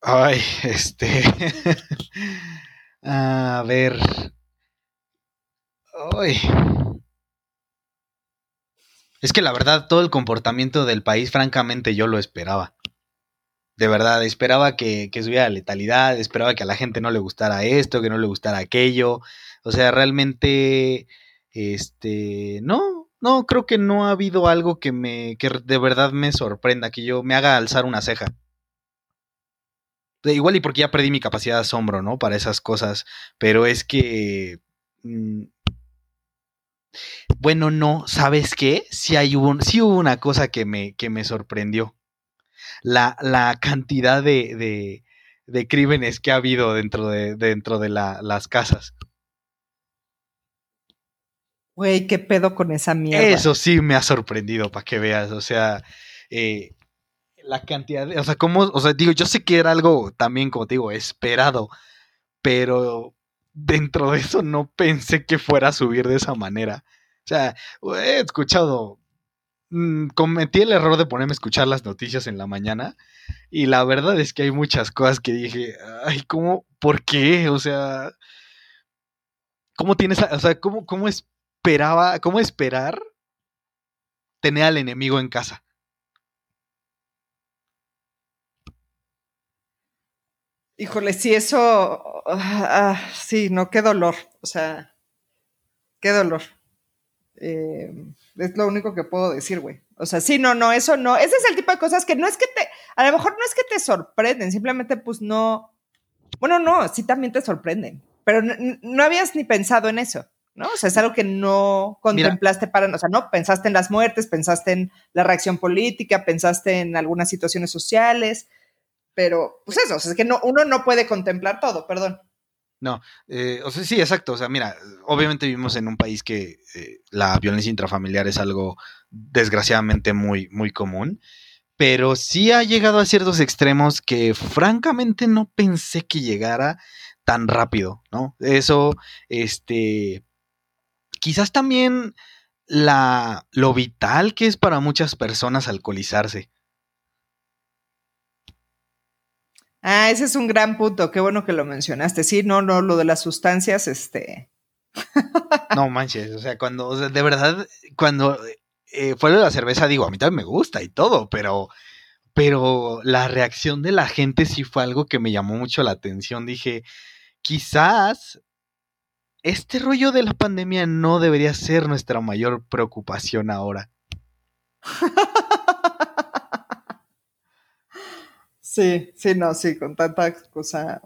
Ay, este. A ver. Ay. Es que la verdad, todo el comportamiento del país, francamente, yo lo esperaba de verdad, esperaba que, que subiera la letalidad, esperaba que a la gente no le gustara esto, que no le gustara aquello. O sea, realmente, este, no, no, creo que no ha habido algo que me, que de verdad me sorprenda, que yo me haga alzar una ceja. igual y porque ya perdí mi capacidad de asombro, ¿no? Para esas cosas, pero es que... Mm, bueno, no, ¿sabes qué? Sí, hay un, sí hubo una cosa que me, que me sorprendió la, cantidad de, crímenes que ha habido dentro de, dentro de las casas. Güey, qué pedo con esa mierda. Eso sí me ha sorprendido, para que veas. O sea, eh, la cantidad de. O sea, como. O sea, digo, yo sé que era algo también, como te digo, esperado. Pero dentro de eso no pensé que fuera a subir de esa manera. O sea, he escuchado Mm, cometí el error de ponerme a escuchar las noticias en la mañana y la verdad es que hay muchas cosas que dije, ay, ¿cómo? ¿Por qué? O sea, ¿cómo tienes, o sea, cómo, cómo esperaba, cómo esperar tener al enemigo en casa? Híjole, sí, eso, ah, sí, no, qué dolor, o sea, qué dolor. Eh, es lo único que puedo decir, güey. O sea, sí, no, no, eso no. Ese es el tipo de cosas que no es que te, a lo mejor no es que te sorprenden, simplemente pues no. Bueno, no, sí también te sorprenden, pero no, habías ni pensado en eso, ¿no? O sea, es algo que no contemplaste para, o sea, no, pensaste en las muertes, pensaste en la reacción política, pensaste en algunas situaciones sociales, pero pues eso, o sea, es que no, uno no puede contemplar todo, perdón. No, eh, o sea, sí, exacto. O sea, mira, obviamente vivimos en un país que eh, la violencia intrafamiliar es algo desgraciadamente muy, muy común, pero sí ha llegado a ciertos extremos que francamente no pensé que llegara tan rápido, ¿no? Eso, este, quizás también la, lo vital que es para muchas personas alcoholizarse. Ah, ese es un gran punto, qué bueno que lo mencionaste. Sí, no, no, lo de las sustancias, este. no manches, o sea, cuando, o sea, de verdad, cuando eh, fue lo de la cerveza, digo, a mí también me gusta y todo, pero, pero la reacción de la gente sí fue algo que me llamó mucho la atención. Dije, quizás este rollo de la pandemia no debería ser nuestra mayor preocupación ahora. Sí, sí, no, sí, con tanta cosa.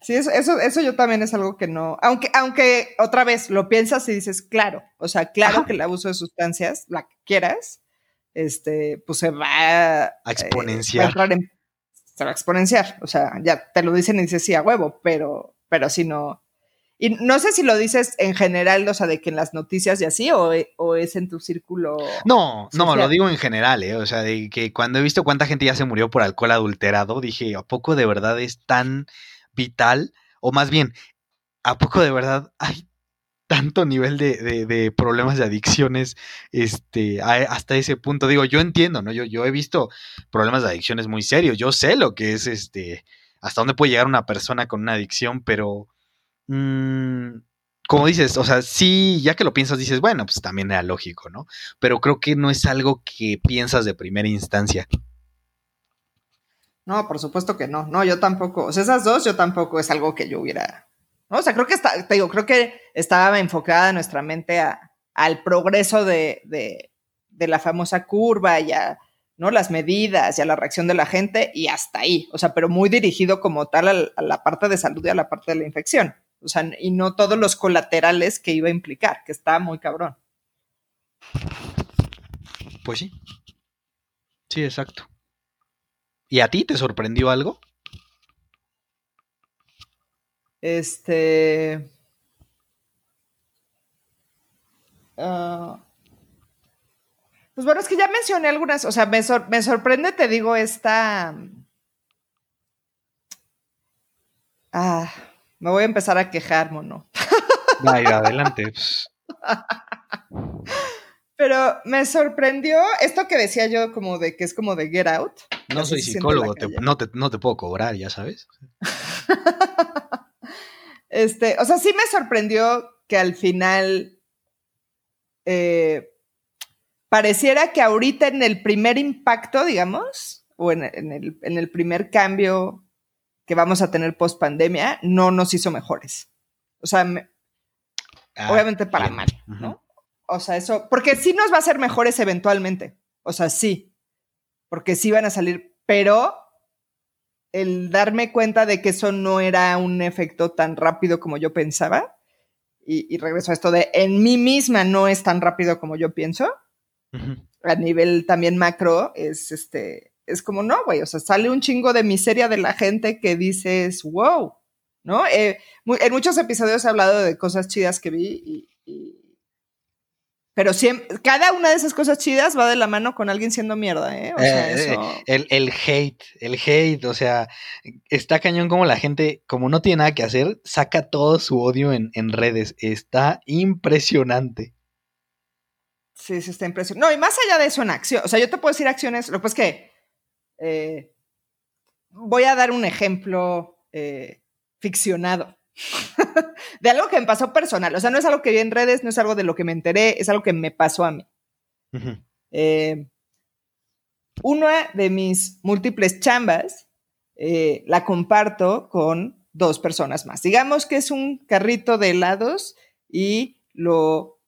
Sí, eso, eso, eso yo también es algo que no. Aunque, aunque otra vez lo piensas y dices, claro, o sea, claro que el abuso de sustancias, la que quieras, este, pues se va a eh, exponenciar. se va a exponenciar. O sea, ya te lo dicen y dices sí a huevo, pero, pero si no. Y no sé si lo dices en general, o sea, de que en las noticias y así, o, o es en tu círculo. No, no, lo digo en general, ¿eh? O sea, de que cuando he visto cuánta gente ya se murió por alcohol adulterado, dije, ¿a poco de verdad es tan vital? O más bien, ¿a poco de verdad hay tanto nivel de, problemas de adicciones este, hasta ese punto. Digo, yo entiendo, ¿no? Yo, yo he visto problemas de adicciones muy serios. Yo sé lo que es este. hasta dónde puede llegar una persona con una adicción, pero. Mm, como dices, o sea, sí, ya que lo piensas, dices, bueno, pues también era lógico, ¿no? Pero creo que no es algo que piensas de primera instancia. No, por supuesto que no. No, yo tampoco. O sea, esas dos, yo tampoco es algo que yo hubiera o sea, creo que está, te digo, creo que estaba enfocada nuestra mente al progreso de, la famosa curva y a ¿no? las medidas y a la reacción de la gente y hasta ahí. O sea, pero muy dirigido como tal a, la parte de salud y a la parte de la infección. O sea, y no todos los colaterales que iba a implicar, que está muy cabrón. Pues sí. Sí, exacto. ¿Y a ti te sorprendió algo? Este. Ah, pues bueno, es que ya mencioné algunas, o sea, me, sorprende, te digo, esta. Ah, me voy a empezar a quejar, mono. Vaya, adelante. Pero me sorprendió esto que decía yo, como de que es como de Get Out. No soy psicólogo, no, te, no te puedo cobrar, ya sabes. Este, o sea, sí me sorprendió que al final eh, pareciera que ahorita en el primer impacto, digamos, o en, el, primer cambio que vamos a tener post pandemia, no nos hizo mejores. O sea, ah, obviamente para mal, ¿no? O sea, eso, porque sí nos va a hacer mejores eventualmente. O sea, sí, porque sí van a salir, pero el darme cuenta de que eso no era un efecto tan rápido como yo pensaba, y, regreso a esto de en mí misma no es tan rápido como yo pienso, a nivel también macro, es este, es como no, güey, o sea, sale un chingo de miseria de la gente que dices, wow, ¿no? Eh, en muchos episodios he hablado de cosas chidas que vi y pero siempre, cada una de esas cosas chidas va de la mano con alguien siendo mierda, ¿eh? O sea, eh, eso... el, el, hate, el hate, o sea, está cañón como la gente, como no tiene nada que hacer, saca todo su odio en, redes. Está impresionante. Sí, sí, está impresionante. No, y más allá de eso en acción, o sea, yo te puedo decir acciones, lo que es que eh, voy a dar un ejemplo eh, ficcionado. de algo que me pasó personal. O sea, no es algo que vi en redes, no es algo de lo que me enteré, es algo que me pasó a mí. Eh, una de mis múltiples chambas eh, la comparto con dos personas más. Digamos que es un carrito de helados y lo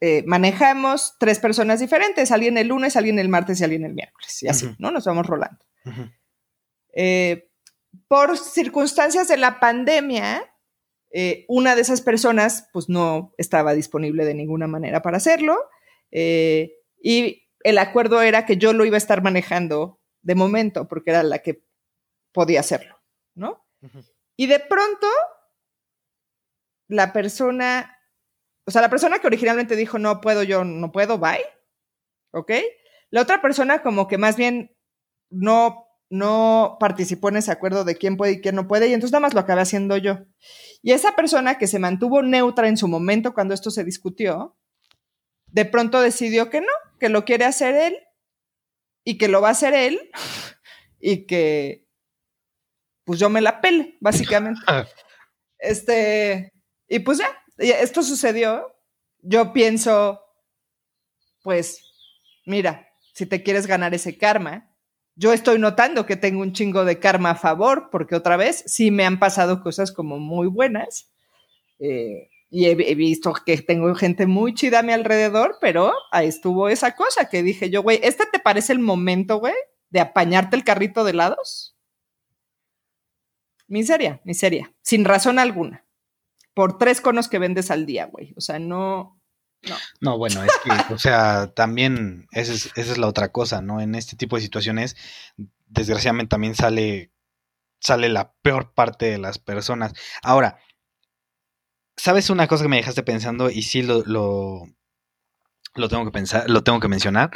eh, manejamos tres personas diferentes, alguien el lunes, alguien el martes y alguien el miércoles. Y así, ¿no? Nos vamos rolando por circunstancias de la pandemia, eh, una de esas personas pues no estaba disponible de ninguna manera para hacerlo eh, y el acuerdo era que yo lo iba a estar manejando de momento porque era la que podía hacerlo, ¿no? Y de pronto la persona, o sea, la persona que originalmente dijo no puedo, yo no puedo, bye, ¿ok? La otra persona como que más bien no no participó en ese acuerdo de quién puede y quién no puede, y entonces nada más lo acabé haciendo yo. Y esa persona que se mantuvo neutra en su momento cuando esto se discutió, de pronto decidió que no, que lo quiere hacer él y que lo va a hacer él y que pues yo me la pele, básicamente. este, y pues ya, esto sucedió. Yo pienso, pues, mira, si te quieres ganar ese karma, yo estoy notando que tengo un chingo de karma a favor, porque otra vez sí me han pasado cosas como muy buenas. Eh, y he, visto que tengo gente muy chida a mi alrededor, pero ahí estuvo esa cosa que dije yo, güey, ¿este te parece el momento, güey? de apañarte el carrito de helados. Miseria, miseria, sin razón alguna. Por tres conos que vendes al día, güey. O sea, no, no. No, bueno, es que, o sea, también esa es, la otra cosa, ¿no? En este tipo de situaciones, desgraciadamente también sale, sale la peor parte de las personas. Ahora, ¿sabes una cosa que me dejaste pensando? Y sí lo, lo tengo que pensar, lo tengo que mencionar.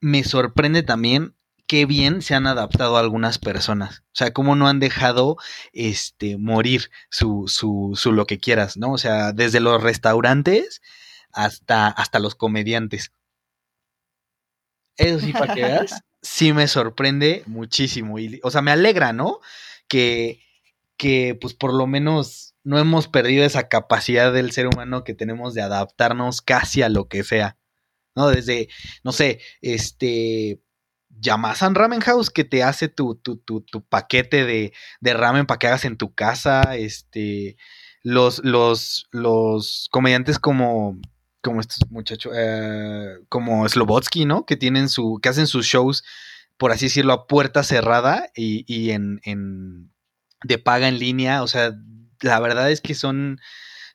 Me sorprende también qué bien se han adaptado algunas personas. O sea, cómo no han dejado este morir su, su, su lo que quieras, ¿no? O sea, desde los restaurantes hasta, hasta los comediantes. Eso sí, para que veas, sí me sorprende muchísimo. Y, o sea, me alegra, ¿no? Que, que, pues, por lo menos no hemos perdido esa capacidad del ser humano que tenemos de adaptarnos casi a lo que sea. ¿No? Desde, no sé, este. Yamasan Ramen House que te hace tu, tu, tu, tu paquete de, de ramen para que hagas en tu casa. Este. Los, los, los comediantes como como estos muchachos, eh, como Slobotsky, ¿no? Que tienen su, que hacen sus shows, por así decirlo, a puerta cerrada y, y en, en, de paga en línea. O sea, la verdad es que son,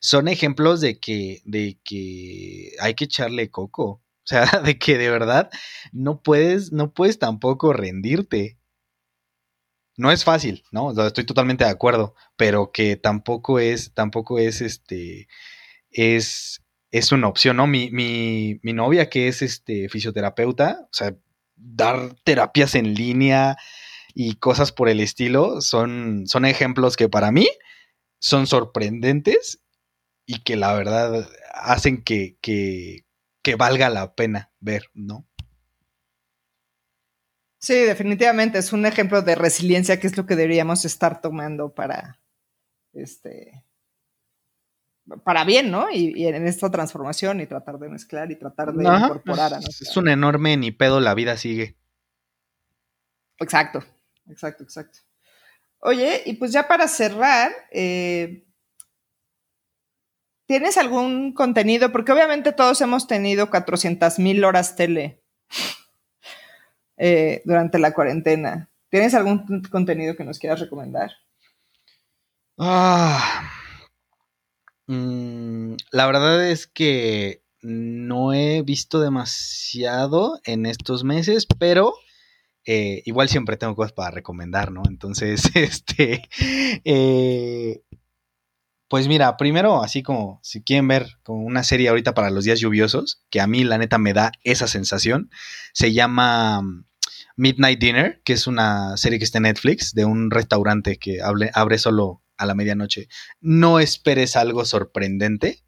son ejemplos de que, de que hay que echarle coco. O sea, de que de verdad no puedes, no puedes tampoco rendirte. No es fácil, ¿no? Estoy totalmente de acuerdo, pero que tampoco es, tampoco es este, es, es una opción, ¿no? Mi, mi, mi novia, que es este fisioterapeuta, o sea, dar terapias en línea y cosas por el estilo son, son ejemplos que para mí son sorprendentes y que la verdad hacen que, que, que valga la pena ver, ¿no? Sí, definitivamente es un ejemplo de resiliencia que es lo que deberíamos estar tomando para este para bien, ¿no? Y, en esta transformación y tratar de mezclar y tratar de incorporar a Es un enorme ni pedo, la vida sigue. Exacto, exacto, exacto. Oye, y pues ya para cerrar, eh, ¿tienes algún contenido? Porque obviamente todos hemos tenido 400 mil horas tele eh, durante la cuarentena. ¿Tienes algún contenido que nos quieras recomendar? Ah Mm, la verdad es que no he visto demasiado en estos meses, pero eh, igual siempre tengo cosas para recomendar, ¿no? Entonces, este, eh, pues mira, primero, así como si quieren ver como una serie ahorita para los días lluviosos, que a mí la neta me da esa sensación, se llama mm, Midnight Dinner, que es una serie que está en Netflix de un restaurante que abre solo a la medianoche. No esperes algo sorprendente,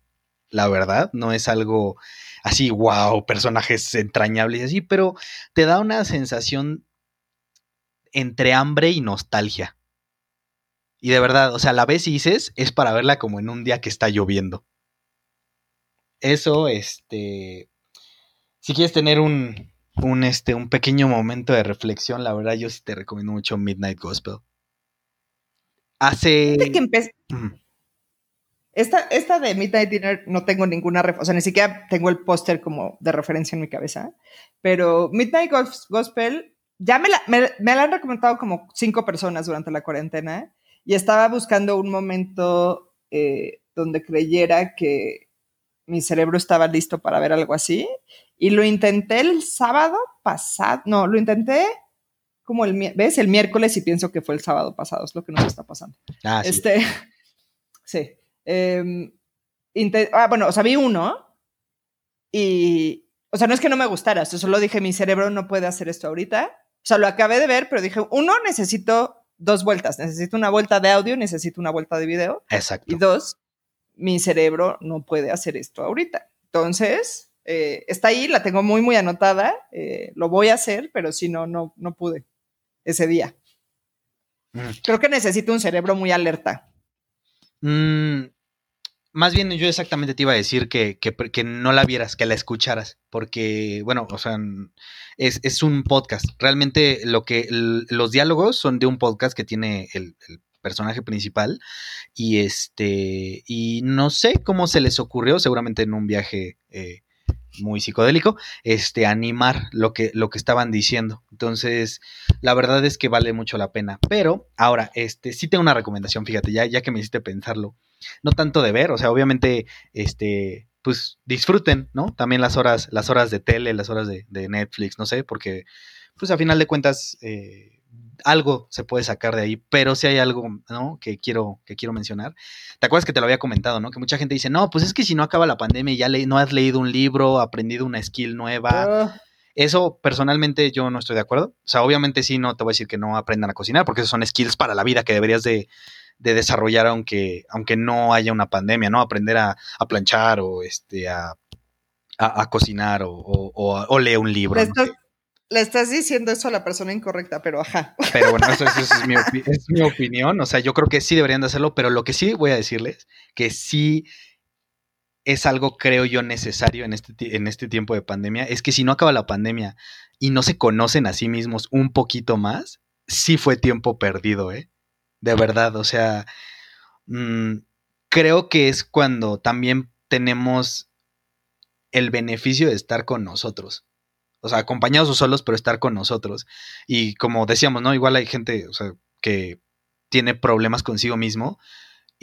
la verdad, no es algo así, wow, personajes entrañables y así, pero te da una sensación entre hambre y nostalgia. Y de verdad, o sea, la vez y dices, es para verla como en un día que está lloviendo. Eso, este, si quieres tener un, un, este, un pequeño momento de reflexión, la verdad yo sí te recomiendo mucho Midnight Gospel. Hace. esta, esta de Midnight Dinner no tengo ninguna, o sea, ni siquiera tengo el póster como de referencia en mi cabeza, pero Midnight Gospel ya me la, me, han recomendado como cinco personas durante la cuarentena y estaba buscando un momento eh, donde creyera que mi cerebro estaba listo para ver algo así y lo intenté el sábado pasado, no, lo intenté como el, ¿ves? El miércoles y pienso que fue el sábado pasado, es lo que nos está pasando. Ah, sí. Este, sí. Em, ah, bueno, o sea, vi uno y, o sea, no es que no me gustara, solo dije, mi cerebro no puede hacer esto ahorita. O sea, lo acabé de ver, pero dije, uno, necesito dos vueltas, necesito una vuelta de audio, necesito una vuelta de video. Exacto. Y dos, mi cerebro no puede hacer esto ahorita. Entonces, eh, está ahí, la tengo muy, muy anotada, eh, lo voy a hacer, pero si no, no, no pude ese día. Mm. Creo que necesito un cerebro muy alerta. Mm, más bien yo exactamente te iba a decir que, no la vieras, que la escucharas, porque, bueno, o sea, es, un podcast. Realmente lo que los diálogos son de un podcast que tiene el, personaje principal y este, y no sé cómo se les ocurrió, seguramente en un viaje eh, muy psicodélico, este, animar lo que, lo que estaban diciendo. Entonces, la verdad es que vale mucho la pena. Pero ahora, este, sí tengo una recomendación, fíjate, ya, ya que me hiciste pensarlo. No tanto de ver, o sea, obviamente, este, pues disfruten, ¿no? También las horas, las horas de tele, las horas de, Netflix, no sé, porque, pues a final de cuentas, eh, algo se puede sacar de ahí, pero si hay algo, ¿no? Que quiero, que quiero mencionar. ¿Te acuerdas que te lo había comentado, ¿no? Que mucha gente dice, no, pues es que si no acaba la pandemia y ya no has leído un libro, aprendido una skill nueva. Ah. Eso personalmente yo no estoy de acuerdo. O sea, obviamente sí, no te voy a decir que no aprendan a cocinar, porque esos son skills para la vida que deberías de, desarrollar aunque, aunque no haya una pandemia, ¿no? Aprender a, planchar o este, a, a, cocinar o, o, leer un libro. Le estás diciendo eso a la persona incorrecta, pero ajá. Pero bueno, eso, es, mi opinión. O sea, yo creo que sí deberían de hacerlo, pero lo que sí voy a decirles, que sí es algo, creo yo, necesario en este, en este tiempo de pandemia, es que si no acaba la pandemia y no se conocen a sí mismos un poquito más, sí fue tiempo perdido, ¿eh? De verdad, o sea, mm, creo que es cuando también tenemos el beneficio de estar con nosotros o sea, acompañados o solos, pero estar con nosotros. Y como decíamos, ¿no? Igual hay gente, que tiene problemas consigo mismo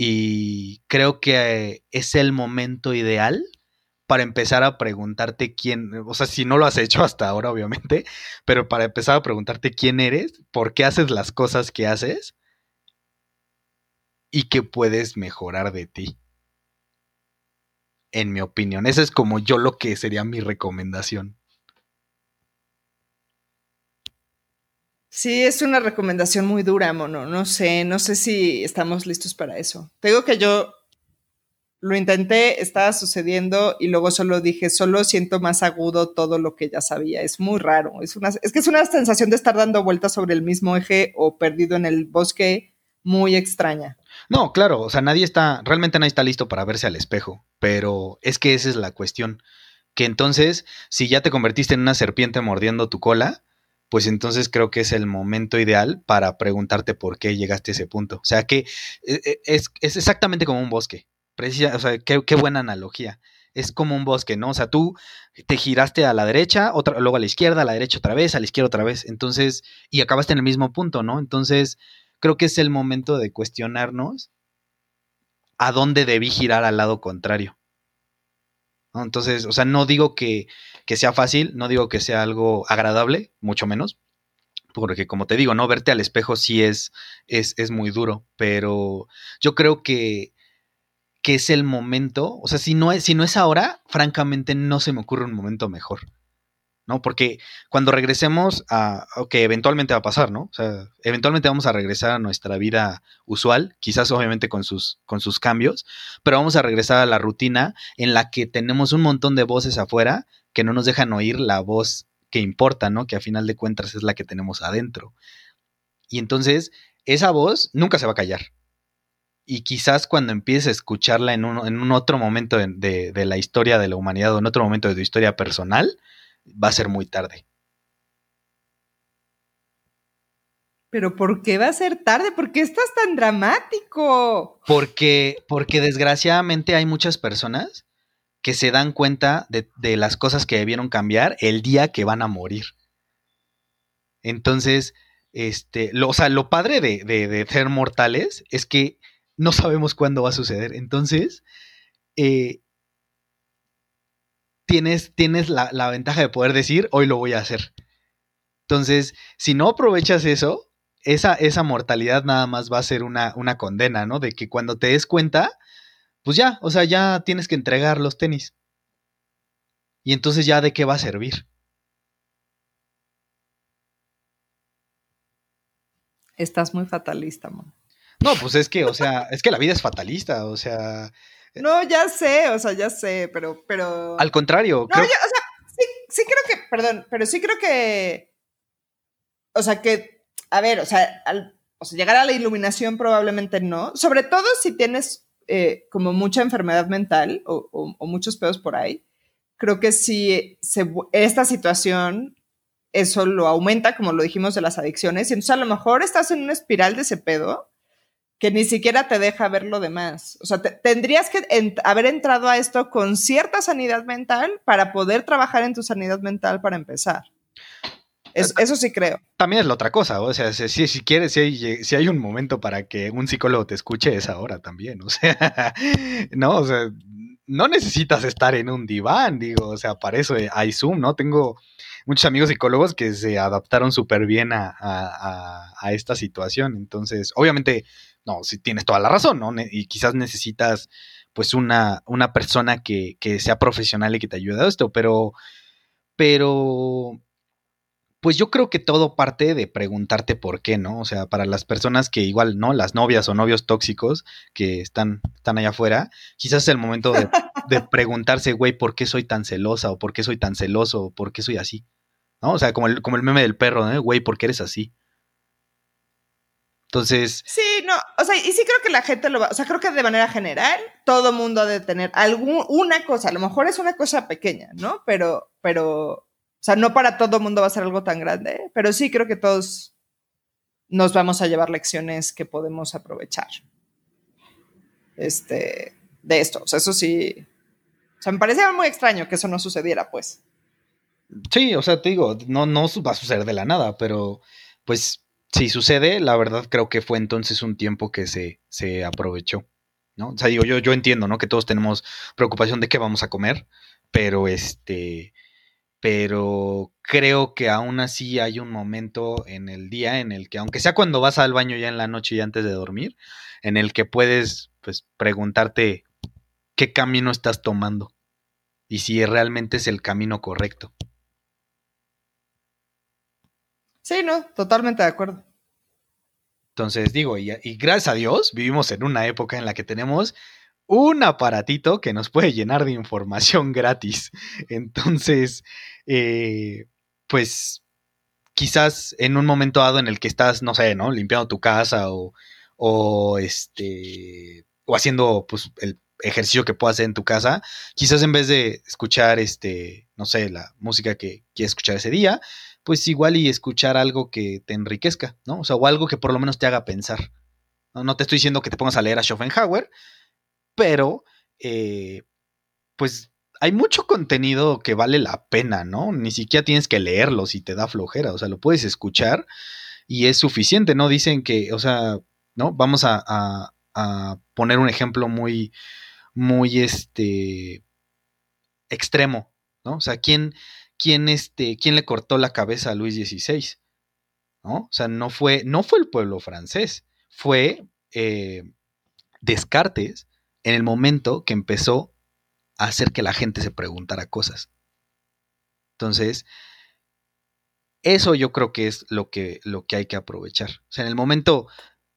y creo que es el momento ideal para empezar a preguntarte quién, o sea, si no lo has hecho hasta ahora, obviamente, pero para empezar a preguntarte quién eres, por qué haces las cosas que haces y qué puedes mejorar de ti. En mi opinión, esa es como yo lo que sería mi recomendación. Sí, es una recomendación muy dura, mono. No sé, no sé si estamos listos para eso. Te digo que yo lo intenté, estaba sucediendo y luego solo dije, solo siento más agudo todo lo que ya sabía. Es muy raro. Es, una, es que es una sensación de estar dando vueltas sobre el mismo eje o perdido en el bosque muy extraña. No, claro, o sea, nadie está, realmente nadie está listo para verse al espejo, pero es que esa es la cuestión. Que entonces, si ya te convertiste en una serpiente mordiendo tu cola, pues entonces creo que es el momento ideal para preguntarte por qué llegaste a ese punto. O sea que eh, eh, es, exactamente como un bosque. Precisa, o sea, qué, buena analogía. Es como un bosque, ¿no? O sea, tú te giraste a la derecha, otra, luego a la izquierda, a la derecha otra vez, a la izquierda otra vez. Entonces, y acabaste en el mismo punto, ¿no? Entonces, creo que es el momento de cuestionarnos a dónde debí girar al lado contrario. Entonces, o sea, no digo que, sea fácil, no digo que sea algo agradable, mucho menos, porque como te digo, no verte al espejo sí es, es, es muy duro, pero yo creo que, que, es el momento, o sea, si no, es, si no es ahora, francamente no se me ocurre un momento mejor. ¿No? Porque cuando regresemos a, que eventualmente va a pasar, ¿no? O sea, eventualmente vamos a regresar a nuestra vida usual, quizás obviamente con sus, con sus cambios, pero vamos a regresar a la rutina en la que tenemos un montón de voces afuera que no nos dejan oír la voz que importa, ¿no? Que a final de cuentas es la que tenemos adentro. Y entonces, esa voz nunca se va a callar. Y quizás cuando empieces a escucharla en un, en un otro momento de, de la historia de la humanidad o en otro momento de tu historia personal, va a ser muy tarde. Pero ¿por qué va a ser tarde? ¿Por qué estás tan dramático? Porque, porque desgraciadamente hay muchas personas que se dan cuenta de, las cosas que debieron cambiar el día que van a morir. Entonces, este, lo, o sea, lo padre de, de, ser mortales es que no sabemos cuándo va a suceder. Entonces, eh, tienes, tienes la, ventaja de poder decir, hoy lo voy a hacer. Entonces, si no aprovechas eso, esa, esa mortalidad nada más va a ser una, una condena, ¿no? De que cuando te des cuenta, pues ya, o sea, ya tienes que entregar los tenis. Y entonces ya de qué va a servir. Estás muy fatalista, man. No, pues es que, o sea, es que la vida es fatalista, o sea, no, ya sé, o sea, ya sé, pero, pero. Al contrario. No, o sea, sí, sí creo que, perdón, pero sí creo que. O sea, que, a ver, o sea, o sea llegar a la iluminación probablemente no. Sobre todo si tienes eh, como mucha enfermedad mental o, muchos pedos por ahí. Creo que si esta situación eso lo aumenta, como lo dijimos de las adicciones, y entonces a lo mejor estás en una espiral de ese pedo que ni siquiera te deja ver lo demás. O sea, tendrías que haber entrado a esto con cierta sanidad mental para poder trabajar en tu sanidad mental para empezar. eso sí creo. También es la otra cosa, o sea, si, si quieres, si hay, si hay, un momento para que un psicólogo te escuche, es ahora también, o sea, no, o sea, no necesitas estar en un diván, digo, o sea, para eso hay Zoom, ¿no? Tengo muchos amigos psicólogos que se adaptaron súper bien a, a, esta situación, entonces, obviamente, no, si tienes toda la razón, ¿no? Y quizás necesitas pues una, una persona que, que, sea profesional y que te ayude a esto, pero, pero, pues yo creo que todo parte de preguntarte por qué, ¿no? O sea, para las personas que igual, ¿no? Las novias o novios tóxicos que están, están allá afuera, quizás es el momento de, de preguntarse, güey, ¿por qué soy tan celosa? ¿O por qué soy tan celoso? ¿O por qué soy así? ¿No? O sea, como el, como el meme del perro, ¿no? Güey, ¿por qué eres así? Entonces. Sí, no, o sea, y sí creo que la gente lo va, o sea, creo que de manera general todo mundo ha de tener alguna cosa, a lo mejor es una cosa pequeña, ¿no? Pero, pero, o sea, no para todo mundo va a ser algo tan grande, pero sí creo que todos nos vamos a llevar lecciones que podemos aprovechar. Este, de esto, o sea, eso sí, o sea, me parecía muy extraño que eso no sucediera, pues. Sí, o sea, te digo, no, no va a suceder de la nada, pero pues si sucede, la verdad creo que fue entonces un tiempo que se, se aprovechó, ¿no? O sea, digo, yo, yo entiendo, ¿no? Que todos tenemos preocupación de qué vamos a comer, pero este, pero creo que aún así hay un momento en el día en el que, aunque sea cuando vas al baño ya en la noche y antes de dormir, en el que puedes, pues, preguntarte qué camino estás tomando y si realmente es el camino correcto. Sí, no, totalmente de acuerdo. Entonces digo, y, gracias a Dios vivimos en una época en la que tenemos un aparatito que nos puede llenar de información gratis. Entonces, eh, pues quizás en un momento dado en el que estás, no sé, ¿no? Limpiando tu casa o, o este, o haciendo pues el ejercicio que puedas hacer en tu casa, quizás en vez de escuchar, este, no sé, la música que quieres escuchar ese día, pues igual y escuchar algo que te enriquezca, ¿no? O sea, o algo que por lo menos te haga pensar. No, te estoy diciendo que te pongas a leer a Schopenhauer, pero eh, pues hay mucho contenido que vale la pena, ¿no? Ni siquiera tienes que leerlo si te da flojera, o sea, lo puedes escuchar y es suficiente, ¿no? Dicen que, o sea, ¿no? Vamos a, poner un ejemplo muy, muy, este, extremo, ¿no? O sea, ¿quién, quién, este, quién le cortó la cabeza a Luis XVI, ¿no? O sea, no fue, no fue el pueblo francés, fue eh, Descartes en el momento que empezó a hacer que la gente se preguntara cosas. Entonces, eso yo creo que es lo que, lo que hay que aprovechar. O sea, en el momento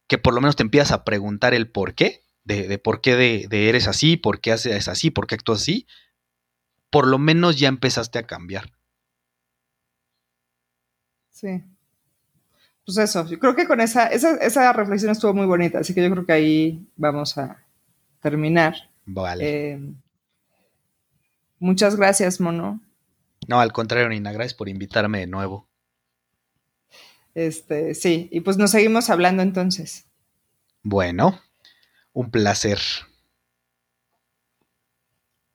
que por lo menos te empiezas a preguntar el por qué, de, por qué de, de, eres así, por qué haces así, por qué actúas así, por lo menos ya empezaste a cambiar. Sí. Pues eso, yo creo que con esa, esa, reflexión estuvo muy bonita, así que yo creo que ahí vamos a terminar. Vale. Eh, muchas gracias, Mono. No, al contrario, Nina, gracias por invitarme de nuevo. Este, sí, y pues nos seguimos hablando entonces. Bueno, un placer.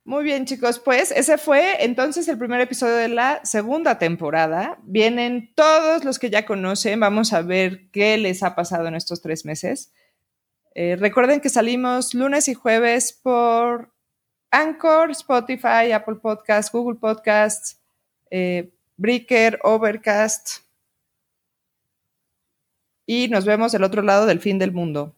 Muy bien, chicos, pues ese fue entonces el primer episodio de la segunda temporada. Vienen todos los que ya conocen, vamos a ver qué les ha pasado en estos tres meses. Eh, recuerden que salimos lunes y jueves por Anchor, Spotify, Apple Podcasts, Google Podcasts, eh, Breaker, Overcast. Y nos vemos del otro lado del fin del mundo.